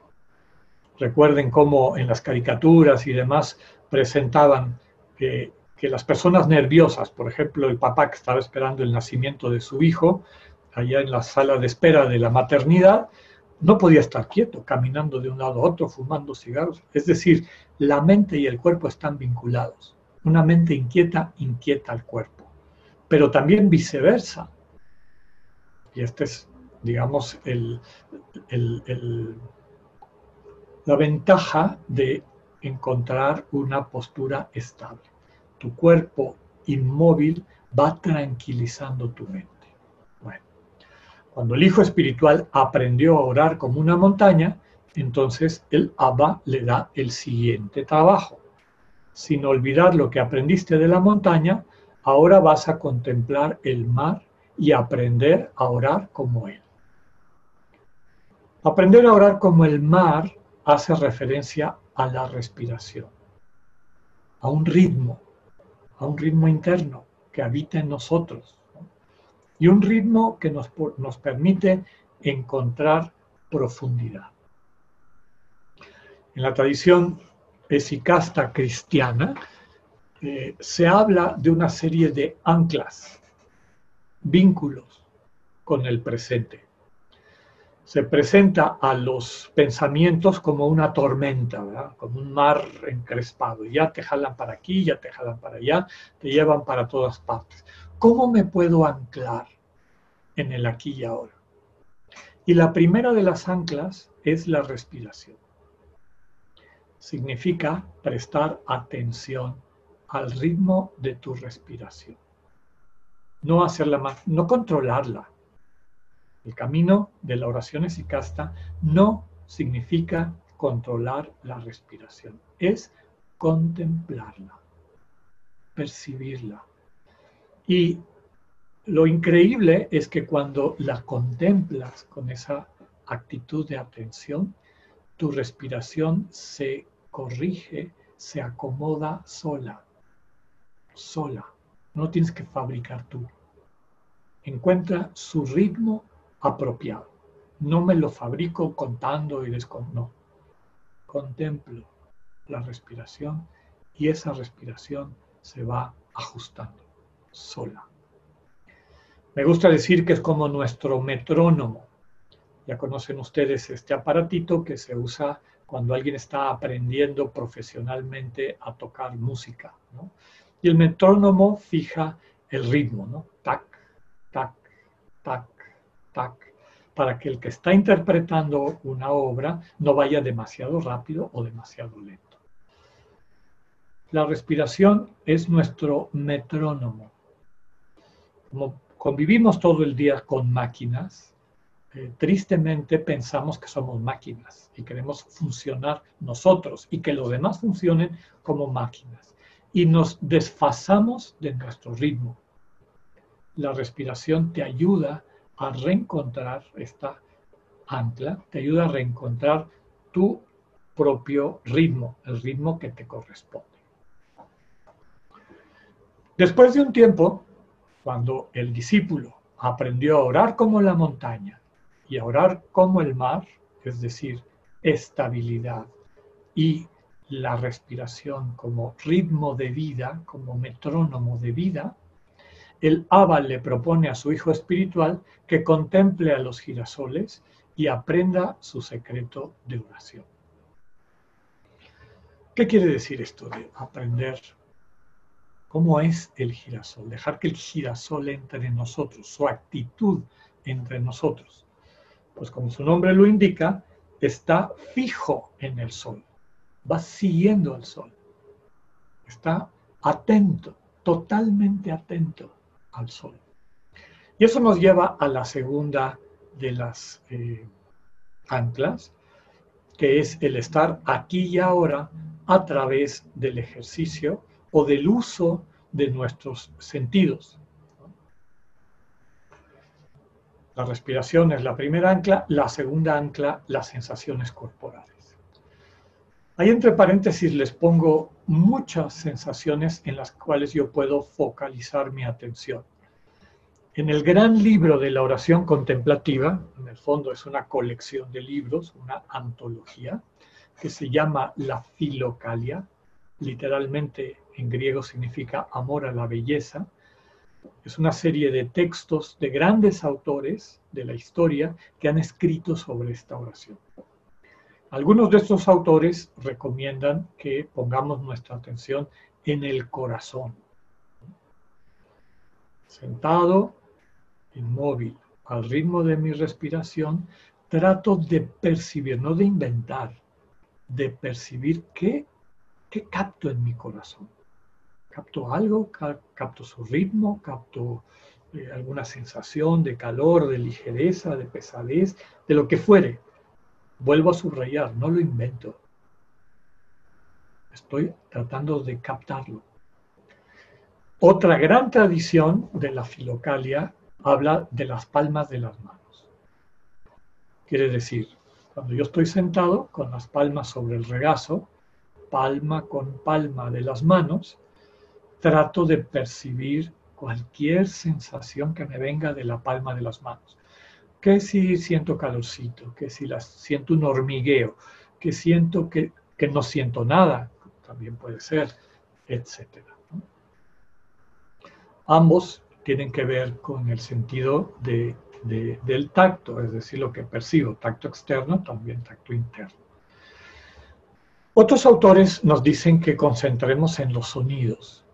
Recuerden cómo en las caricaturas y demás presentaban que, las personas nerviosas, por ejemplo, el papá que estaba esperando el nacimiento de su hijo, allá en la sala de espera de la maternidad, no podía estar quieto, caminando de un lado a otro, fumando cigarros. Es decir, la mente y el cuerpo están vinculados. Una mente inquieta inquieta al cuerpo, pero también viceversa. Y este es, digamos, la ventaja de encontrar una postura estable. Tu cuerpo inmóvil va tranquilizando tu mente. Cuando el hijo espiritual aprendió a orar como una montaña, entonces el Abba le da el siguiente trabajo. Sin olvidar lo que aprendiste de la montaña, ahora vas a contemplar el mar y aprender a orar como él. Aprender a orar como el mar hace referencia a la respiración, a un ritmo, a un ritmo interno que habita en nosotros y un ritmo que nos, nos permite encontrar profundidad. En la tradición esicasta cristiana eh, se habla de una serie de anclas, vínculos con el presente. Se presenta a los pensamientos como una tormenta, como un mar encrespado. Ya te jalan para aquí, ya te jalan para allá, te llevan para todas partes. ¿Cómo me puedo anclar en el aquí y ahora. Y la primera de las anclas es la respiración. Significa prestar atención al ritmo de tu respiración. No hacerla más, no controlarla. El camino de la oración esicasta no significa controlar la respiración, es contemplarla, percibirla. Y lo increíble es que cuando la contemplas con esa actitud de atención, tu respiración se corrige, se acomoda sola, sola. No tienes que fabricar tú. Encuentra su ritmo apropiado. No me lo fabrico contando y descontando. No. Contemplo la respiración y esa respiración se va ajustando sola. Me gusta decir que es como nuestro metrónomo. Ya conocen ustedes este aparatito que se usa cuando alguien está aprendiendo profesionalmente a tocar música. Y el metrónomo fija el ritmo, ¿no? Tac, tac, tac, para que el que está interpretando una obra no vaya demasiado rápido o demasiado lento. La respiración es nuestro metrónomo. Como convivimos todo el día con máquinas, eh, tristemente pensamos que somos máquinas y queremos funcionar nosotros y que los demás funcionen como máquinas. Y nos desfasamos de nuestro ritmo. La respiración te ayuda a reencontrar esta ancla, te ayuda a reencontrar tu propio ritmo, el ritmo que te corresponde. Después de un tiempo, cuando el discípulo aprendió a orar como la montaña y a orar como el mar, es decir, estabilidad y la respiración como ritmo de vida, como metrónomo de vida, el Abba le propone a su hijo espiritual que contemple a los girasoles y aprenda su secreto de oración. ¿Qué quiere decir esto de aprender cómo es el girasol, dejar que el girasol entre en nosotros, su actitud entre nosotros. Pues como su nombre lo indica, está fijo en el sol, va siguiendo al sol, está atento, totalmente atento Y eso nos lleva a la segunda de las eh, anclas, que es el estar aquí y ahora a través del ejercicio o del uso de nuestros sentidos. La respiración es la primera ancla, la segunda ancla, las sensaciones corporales. Ahí entre paréntesis les pongo muchas sensaciones en las cuales yo puedo focalizar mi atención. En el gran libro de la oración contemplativa, en el fondo es una colección de libros, una antología, que se llama La Filocalia, literalmente en griego significa amor a la belleza. Es una serie de textos de grandes autores de la historia que han escrito sobre esta oración. Algunos de estos autores recomiendan que pongamos nuestra atención en el corazón. Sentado, inmóvil, al ritmo de mi respiración, trato de percibir, no de inventar, de percibir qué ¿Qué capto en mi corazón? ¿Capto algo? ¿Capto su ritmo? ¿Capto eh, alguna sensación de calor, de ligereza, de pesadez, de lo que fuere? Vuelvo a subrayar, no lo invento. Estoy tratando de captarlo. Otra gran tradición de la filocalia habla de las palmas de las manos. Quiere decir, cuando yo estoy sentado con las palmas sobre el regazo, palma con palma de las manos, trato de percibir cualquier sensación que me venga de la palma de las manos. Que si siento calorcito, que si las, siento un hormigueo, que siento que, no siento nada, también puede ser, etc. Ambos tienen que ver con el sentido del tacto, es decir, lo que percibo, tacto externo, también tacto interno. Otros autores nos dicen que concentremos en los sonidos.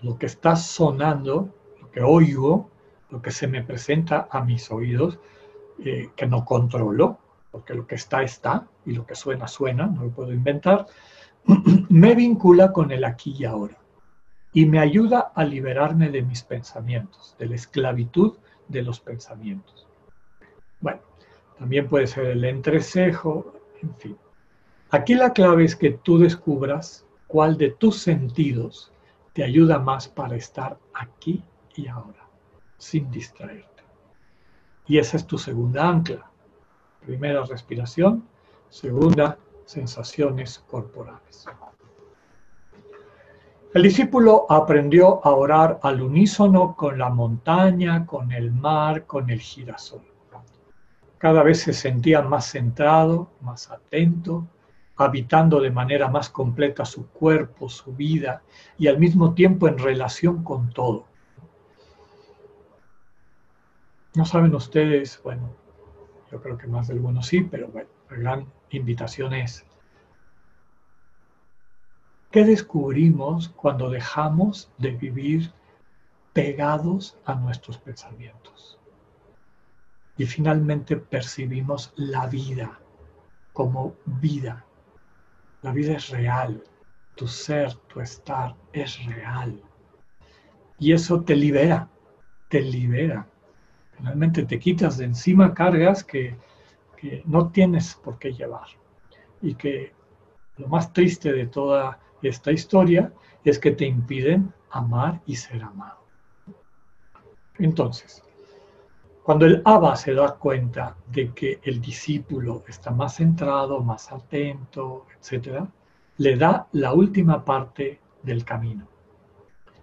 Lo que está sonando, lo que oigo, lo que se me presenta a mis oídos, eh, que no controlo, porque lo que está está y lo que suena suena, no lo puedo inventar, me vincula con el aquí y ahora y me ayuda a liberarme de mis pensamientos, de la esclavitud de los pensamientos. Bueno, también puede ser el entrecejo, en fin. Aquí la clave es que tú descubras cuál de tus sentidos te ayuda más para estar aquí y ahora, sin distraerte. Y esa es tu segunda ancla. Primera respiración, segunda sensaciones corporales. El discípulo aprendió a orar al unísono con la montaña, con el mar, con el girasol. Cada vez se sentía más centrado, más atento, habitando de manera más completa su cuerpo, su vida y al mismo tiempo en relación con todo. No saben ustedes, bueno, yo creo que más de algunos sí, pero bueno, la gran invitación es ¿Qué descubrimos cuando dejamos de vivir pegados a nuestros pensamientos? Y finalmente percibimos la vida como vida. La vida es real. Tu ser, tu estar es real. Y eso te libera, te libera. Finalmente te quitas de encima cargas que, que no tienes por qué llevar. Y que lo más triste de toda esta historia es que te impiden amar y ser amado. Entonces, cuando el Abba se da cuenta de que el discípulo está más centrado, más atento, etc., le da la última parte del camino.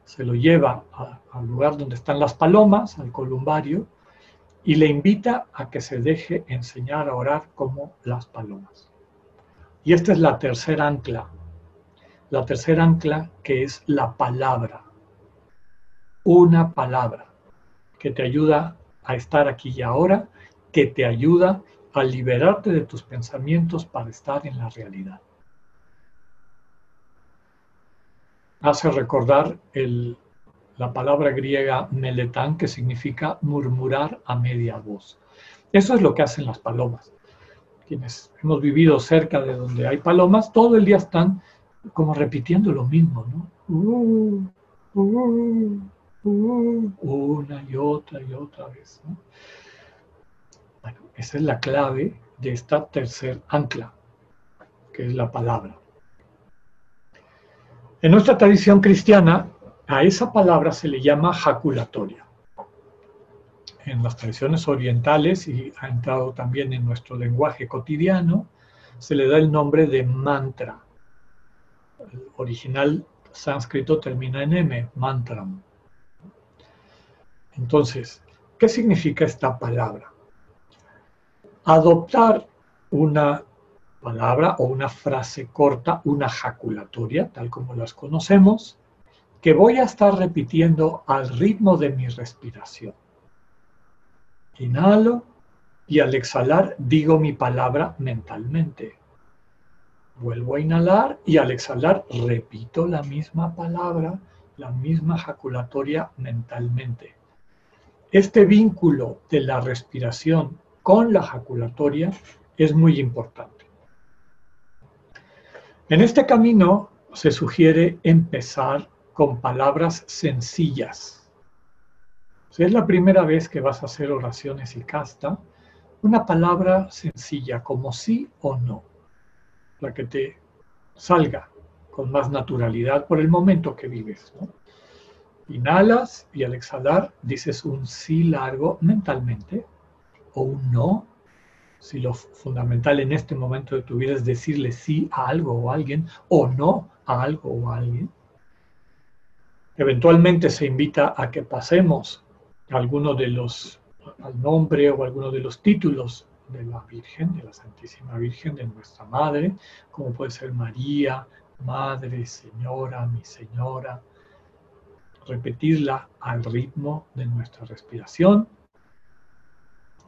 Se lo lleva al lugar donde están las palomas, al columbario, y le invita a que se deje enseñar a orar como las palomas. Y esta es la tercera ancla la tercera ancla que es la palabra. Una palabra que te ayuda a estar aquí y ahora, que te ayuda a liberarte de tus pensamientos para estar en la realidad. Hace recordar la palabra griega meletán, que significa murmurar a media voz. Eso es lo que hacen las palomas. Quienes hemos vivido cerca de donde hay palomas, todo el día están como repitiendo lo mismo, ¿no? Uh, uh, uh, una y otra y otra vez. ¿no? Bueno, esa es la clave de esta tercer ancla, que es la palabra. En nuestra tradición cristiana, a esa palabra se le llama jaculatoria. En las tradiciones orientales, y ha entrado también en nuestro lenguaje cotidiano, se le da el nombre de mantra el original sánscrito termina en M, mantram. Entonces, ¿qué significa esta palabra? Adoptar una palabra o una frase corta, una jaculatoria, tal como las conocemos, que voy a estar repitiendo al ritmo de mi respiración. Inhalo y al exhalar digo mi palabra mentalmente. Vuelvo a inhalar y al exhalar repito la misma palabra, la misma jaculatoria mentalmente. Este vínculo de la respiración con la jaculatoria es muy importante. En este camino se sugiere empezar con palabras sencillas. Si es la primera vez que vas a hacer oraciones y casta, una palabra sencilla como sí o no la que te salga con más naturalidad por el momento que vives. Inhalas y al exhalar dices un sí largo mentalmente o un no. Si lo fundamental en este momento de tu vida es decirle sí a algo o a alguien o no a algo o a alguien. Eventualmente se invita a que pasemos alguno de los al nombre o alguno de los títulos de la Virgen, de la Santísima Virgen, de nuestra Madre, como puede ser María, Madre, Señora, mi Señora. Repetirla al ritmo de nuestra respiración.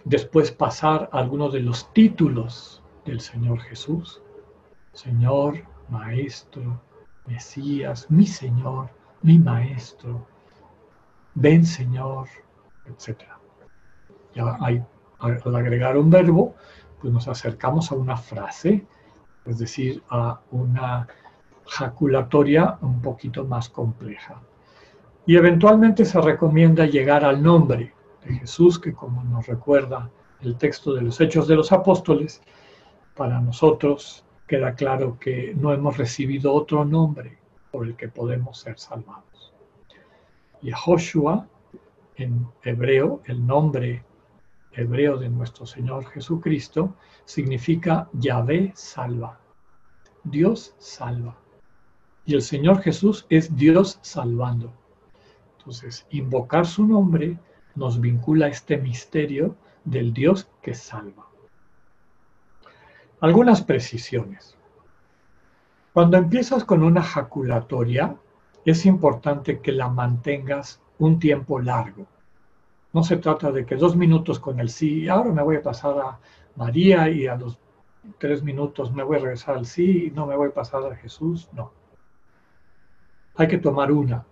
Después pasar a algunos de los títulos del Señor Jesús. Señor, Maestro, Mesías, mi Señor, mi Maestro. Ven Señor, etc. Ya al agregar un verbo, pues nos acercamos a una frase, es decir, a una jaculatoria un poquito más compleja. Y eventualmente se recomienda llegar al nombre de Jesús, que como nos recuerda el texto de los Hechos de los Apóstoles, para nosotros queda claro que no hemos recibido otro nombre por el que podemos ser salvados. Yehoshua, en hebreo, el nombre hebreo de nuestro Señor Jesucristo, significa Yahvé salva. Dios salva. Y el Señor Jesús es Dios salvando. Entonces, invocar su nombre nos vincula a este misterio del Dios que salva. Algunas precisiones. Cuando empiezas con una jaculatoria, es importante que la mantengas un tiempo largo. No se trata de que dos minutos con el sí, ahora me voy a pasar a María y a los tres minutos me voy a regresar al sí y no me voy a pasar a Jesús. No. Hay que tomar una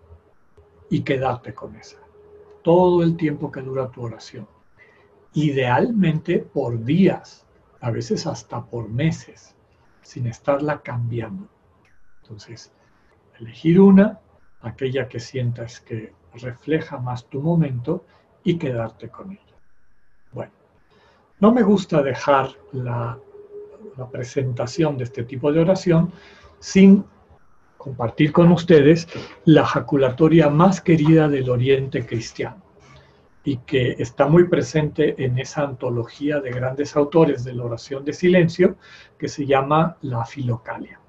y quedarte con esa. Todo el tiempo que dura tu oración. Idealmente por días, a veces hasta por meses, sin estarla cambiando. Entonces, elegir una, aquella que sientas que refleja más tu momento y quedarte con ella. Bueno, no me gusta dejar la, la presentación de este tipo de oración sin compartir con ustedes la jaculatoria más querida del Oriente cristiano y que está muy presente en esa antología de grandes autores de la oración de silencio que se llama la Filocalia.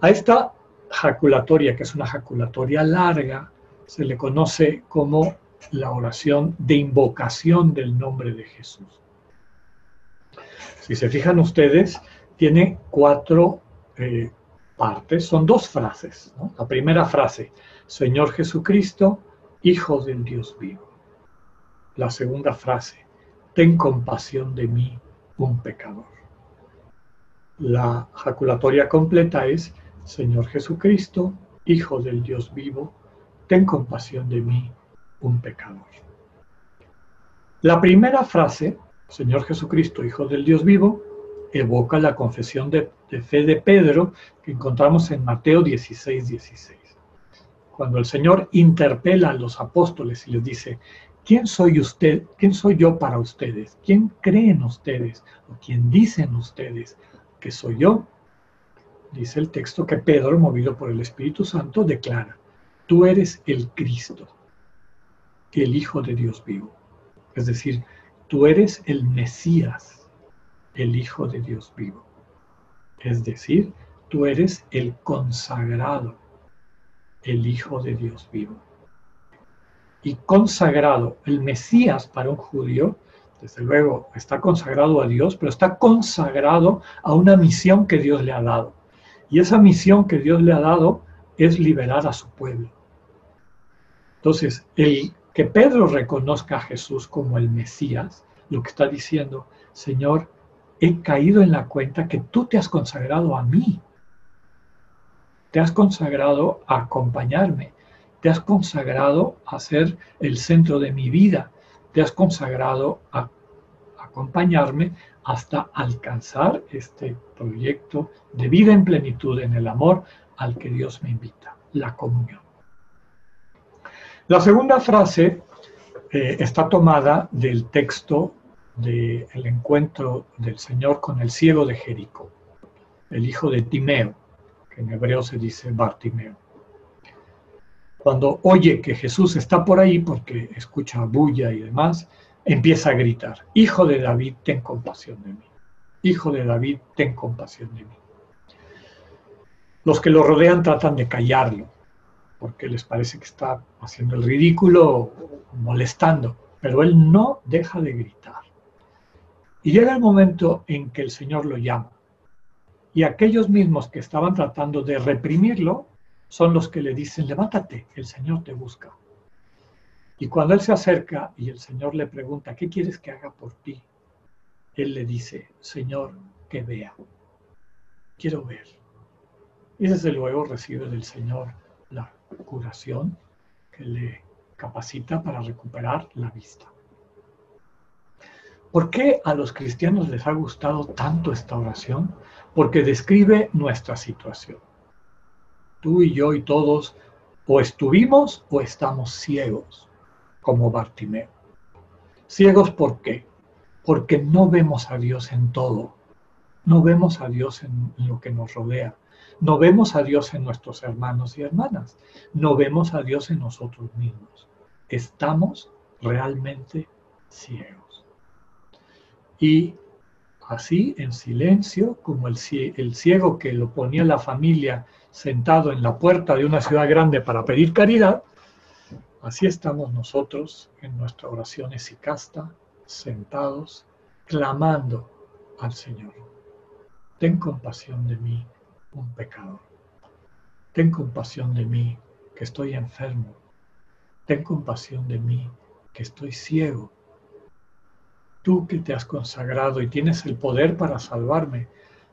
A esta jaculatoria, que es una jaculatoria larga, se le conoce como la oración de invocación del nombre de Jesús. Si se fijan ustedes, tiene cuatro eh, partes, son dos frases. La primera frase, Señor Jesucristo, Hijo del Dios vivo. La segunda frase, ten compasión de mí, un pecador. La jaculatoria completa es, Señor Jesucristo, Hijo del Dios vivo, ten compasión de mí, un pecador. La primera frase, Señor Jesucristo, Hijo del Dios vivo, evoca la confesión de, fe de Pedro que encontramos en Mateo 16, 16. Cuando el Señor interpela a los apóstoles y les dice, ¿quién soy usted? ¿Quién soy yo para ustedes? ¿Quién creen ustedes? ¿O quién dicen ustedes que soy yo? Dice el texto que Pedro, movido por el Espíritu Santo, declara, tú eres el Cristo, el Hijo de Dios vivo. Es decir, tú eres el Mesías, el Hijo de Dios vivo. Es decir, tú eres el consagrado, el Hijo de Dios vivo. Consagrado, el Mesías para un judío, desde luego está consagrado a Dios, pero está consagrado a una misión que Dios le ha dado. Y esa misión que Dios le ha dado es liberar a su pueblo. Entonces, el que Pedro reconozca a Jesús como el Mesías, lo que está diciendo, Señor, he caído en la cuenta que tú te has consagrado a mí. Te has consagrado a acompañarme. Te has consagrado a ser el centro de mi vida. Te has consagrado a acompañarme hasta alcanzar este proyecto de vida en plenitud en el amor al que Dios me invita, la comunión. La segunda frase eh, está tomada del texto del encuentro del Señor con el ciego de Jericó, el hijo de Timeo, que en hebreo se dice Bartimeo. Cuando oye que Jesús está por ahí, porque escucha bulla y demás, empieza a gritar, Hijo de David, ten compasión de mí. Hijo de David, ten compasión de mí. Los que lo rodean tratan de callarlo, porque les parece que está haciendo el ridículo, molestando, pero él no deja de gritar. Y llega el momento en que el Señor lo llama. Y aquellos mismos que estaban tratando de reprimirlo son los que le dicen, levántate, el Señor te busca. Y cuando él se acerca y el Señor le pregunta, ¿qué quieres que haga por ti? Él le dice, Señor, que vea. Quiero ver. Y desde luego recibe del Señor la curación que le capacita para recuperar la vista. ¿Por qué a los cristianos les ha gustado tanto esta oración? Porque describe nuestra situación. Tú y yo y todos o estuvimos o estamos ciegos, como Bartimeo. Ciegos ¿por qué? Porque no vemos a Dios en todo. No vemos a Dios en lo que nos rodea. No vemos a Dios en nuestros hermanos y hermanas. No vemos a Dios en nosotros mismos. Estamos realmente ciegos. Y así, en silencio, como el, ciego que lo ponía la familia sentado en la puerta de una ciudad grande para pedir caridad, así estamos nosotros en nuestra oración esicasta, sentados, clamando al Señor. Ten compasión de mí, un pecador. Ten compasión de mí, que estoy enfermo. Ten compasión de mí, que estoy ciego. Tú que te has consagrado y tienes el poder para salvarme,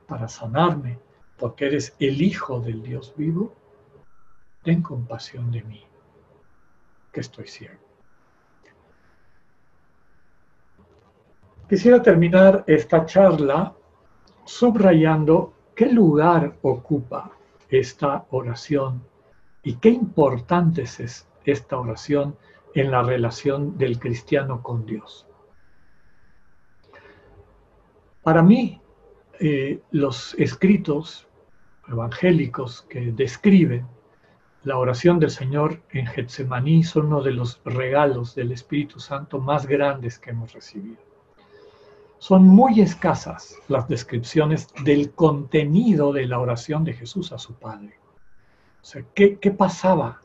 para sanarme, porque eres el Hijo del Dios vivo, ten compasión de mí, que estoy ciego. Quisiera terminar esta charla subrayando qué lugar ocupa esta oración y qué importante es esta oración en la relación del cristiano con Dios. Para mí, eh, los escritos evangélicos que describen la oración del Señor en Getsemaní son uno de los regalos del Espíritu Santo más grandes que hemos recibido. Son muy escasas las descripciones del contenido de la oración de Jesús a su Padre. O sea, ¿qué, qué pasaba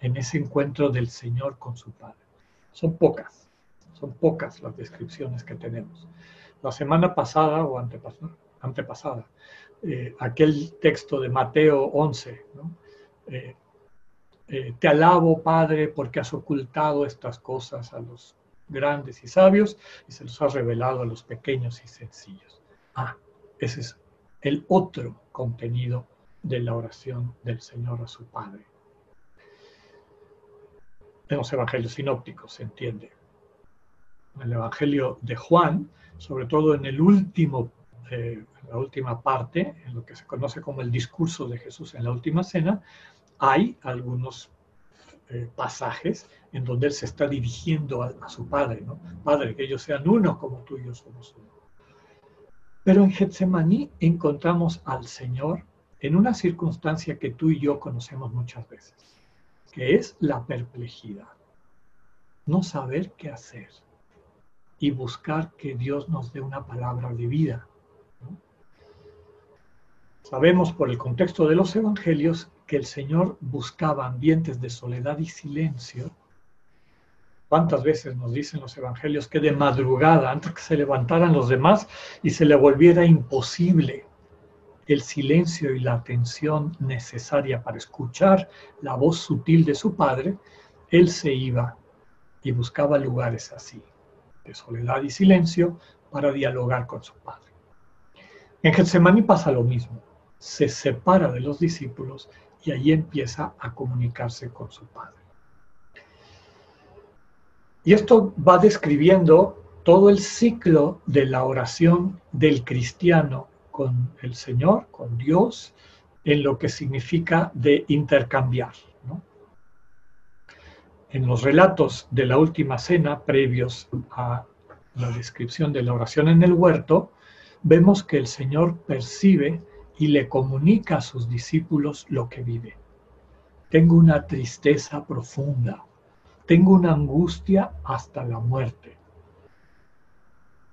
en ese encuentro del Señor con su Padre? Son pocas, son pocas las descripciones que tenemos. La semana pasada o antepasada, antepasada eh, aquel texto de Mateo 11, eh, eh, te alabo, Padre, porque has ocultado estas cosas a los grandes y sabios y se los has revelado a los pequeños y sencillos. Ah, ese es el otro contenido de la oración del Señor a su Padre. En los evangelios sinópticos se entiende. En el evangelio de Juan, sobre todo en el último eh, la última parte, en lo que se conoce como el discurso de Jesús en la última cena, hay algunos eh, pasajes en donde él se está dirigiendo a, su Padre, ¿no? Padre, que ellos sean uno como tú y yo somos uno. Pero en Getsemaní encontramos al Señor en una circunstancia que tú y yo conocemos muchas veces, que es la perplejidad. No saber qué hacer y buscar que Dios nos dé una palabra de vida. Sabemos por el contexto de los evangelios que el Señor buscaba ambientes de soledad y silencio. ¿Cuántas veces nos dicen los evangelios que de madrugada, antes que se levantaran los demás y se le volviera imposible el silencio y la atención necesaria para escuchar la voz sutil de su Padre, Él se iba y buscaba lugares así, de soledad y silencio, para dialogar con su Padre. En Getsemaní pasa lo mismo se separa de los discípulos y allí empieza a comunicarse con su Padre. Y esto va describiendo todo el ciclo de la oración del cristiano con el Señor, con Dios, en lo que significa de intercambiar. En los relatos de la última cena, previos a la descripción de la oración en el huerto, vemos que el Señor percibe y le comunica a sus discípulos lo que vive. Tengo una tristeza profunda, tengo una angustia hasta la muerte.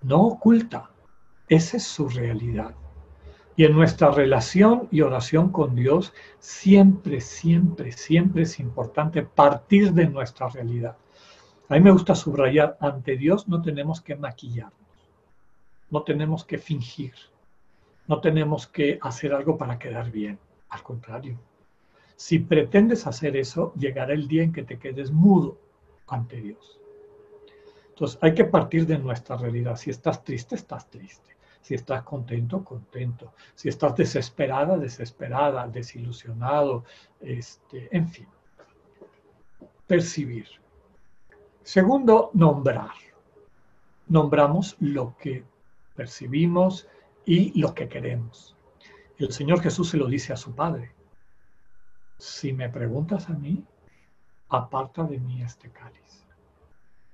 No oculta, esa es su realidad. Y en nuestra relación y oración con Dios, siempre, siempre, siempre es importante partir de nuestra realidad. A mí me gusta subrayar, ante Dios no tenemos que maquillarnos, no tenemos que fingir, no tenemos que hacer algo para quedar bien. Al contrario, si pretendes hacer eso, llegará el día en que te quedes mudo ante Dios. Entonces hay que partir de nuestra realidad. Si estás triste, estás triste. Si estás contento, contento. Si estás desesperada, desesperada, desilusionado, este, en fin. Percibir. Segundo, nombrar. Nombramos lo que percibimos y lo que queremos. El Señor Jesús se lo dice a su Padre. Si me preguntas a mí, aparta de mí este cáliz.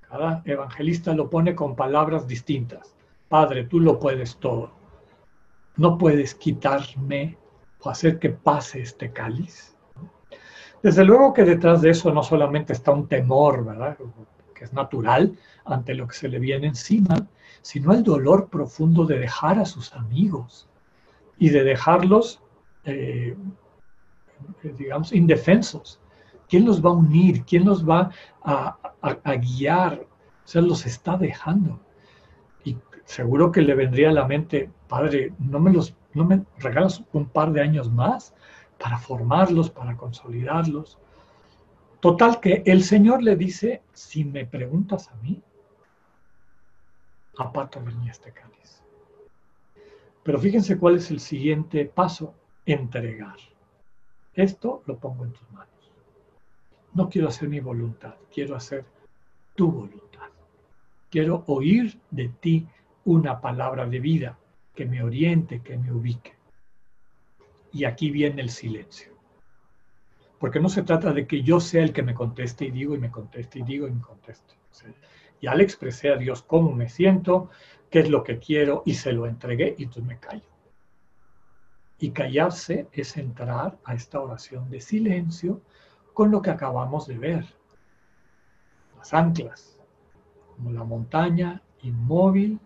Cada evangelista lo pone con palabras distintas. Padre, tú lo puedes todo. No puedes quitarme o hacer que pase este cáliz. Desde luego que detrás de eso no solamente está un temor, ¿verdad? Que es natural ante lo que se le viene encima, sino el dolor profundo de dejar a sus amigos y de dejarlos, eh, digamos, indefensos. ¿Quién los va a unir? ¿Quién los va a, guiar? O sea, los está dejando. Y seguro que le vendría a la mente, padre, no me los, no me regalas un par de años más para formarlos, para consolidarlos. Total que el Señor le dice, si me preguntas a mí, aparta de mí este cáliz. Pero fíjense cuál es el siguiente paso, entregar. Esto lo pongo en tus manos. No quiero hacer mi voluntad, quiero hacer tu voluntad. Quiero oír de ti una palabra de vida que me oriente, que me ubique. Y aquí viene el silencio. Porque no se trata de que yo sea el que me conteste y digo y me conteste y digo y me conteste. Ya le expresé a Dios cómo me siento, qué es lo que quiero y se lo entregué y entonces me callo. Y callarse es entrar a esta oración de silencio con lo que acabamos de ver. Las anclas, como la montaña inmóvil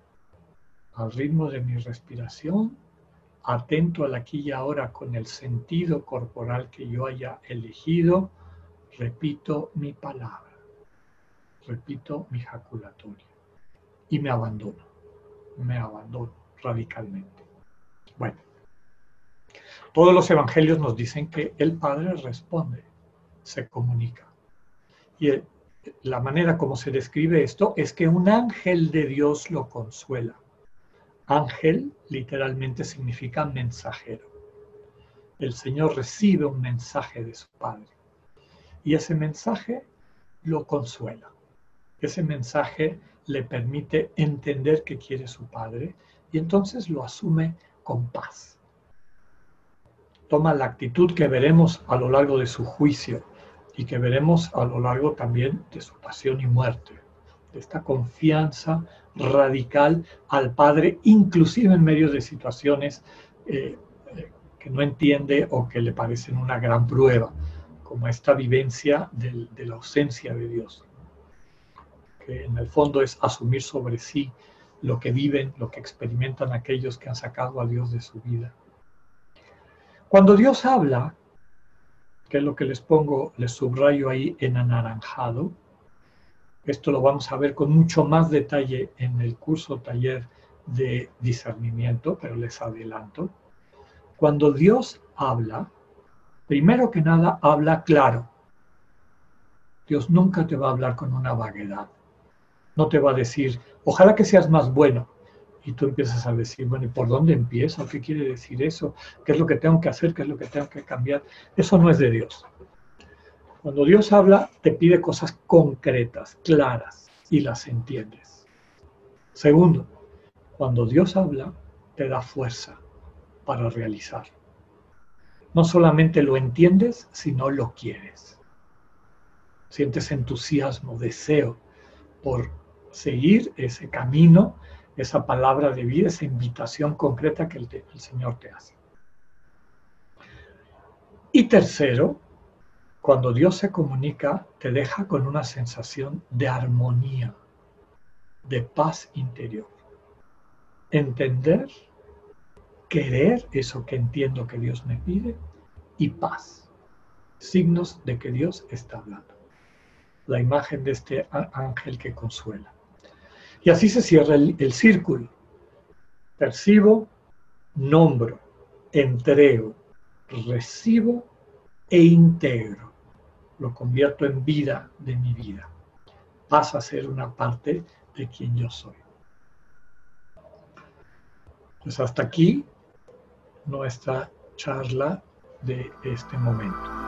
al ritmo de mi respiración, atento al aquí y ahora con el sentido corporal que yo haya elegido, repito mi palabra, repito mi jaculatoria y me abandono, me abandono radicalmente. Bueno, todos los evangelios nos dicen que el Padre responde, se comunica. Y la manera como se describe esto es que un ángel de Dios lo consuela Ángel literalmente significa mensajero. El Señor recibe un mensaje de su Padre y ese mensaje lo consuela. Ese mensaje le permite entender qué quiere su Padre y entonces lo asume con paz. Toma la actitud que veremos a lo largo de su juicio y que veremos a lo largo también de su pasión y muerte de esta confianza radical al Padre, inclusive en medio de situaciones eh, eh, que no entiende o que le parecen una gran prueba, como esta vivencia de la ausencia de Dios, que en el fondo es asumir sobre sí lo que viven, lo que experimentan aquellos que han sacado a Dios de su vida. Cuando Dios habla, que es lo que les pongo, les subrayo ahí en anaranjado, esto lo vamos a ver con mucho más detalle en el curso taller de discernimiento, pero les adelanto. Cuando Dios habla, primero que nada habla claro. Dios nunca te va a hablar con una vaguedad. No te va a decir, ojalá que seas más bueno. Y tú empiezas a decir, bueno, ¿y por dónde empiezo? ¿Qué quiere decir eso? ¿Qué es lo que tengo que hacer? ¿Qué es lo que tengo que cambiar? Eso no es de Dios. Cuando Dios habla, te pide cosas concretas, claras, y las entiendes. Segundo, cuando Dios habla, te da fuerza para realizar. No solamente lo entiendes, sino lo quieres. Sientes entusiasmo, deseo por seguir ese camino, esa palabra de vida, esa invitación concreta que el, Señor te hace. Y tercero, cuando Dios se comunica, te deja con una sensación de armonía, de paz interior. Entender, querer eso que entiendo que Dios me pide y paz. Signos de que Dios está hablando. La imagen de este ángel que consuela. Y así se cierra el, círculo. Percibo, nombro, entrego, recibo e integro lo convierto en vida de mi vida. Pasa a ser una parte de quien yo soy. Pues hasta aquí nuestra charla de este momento.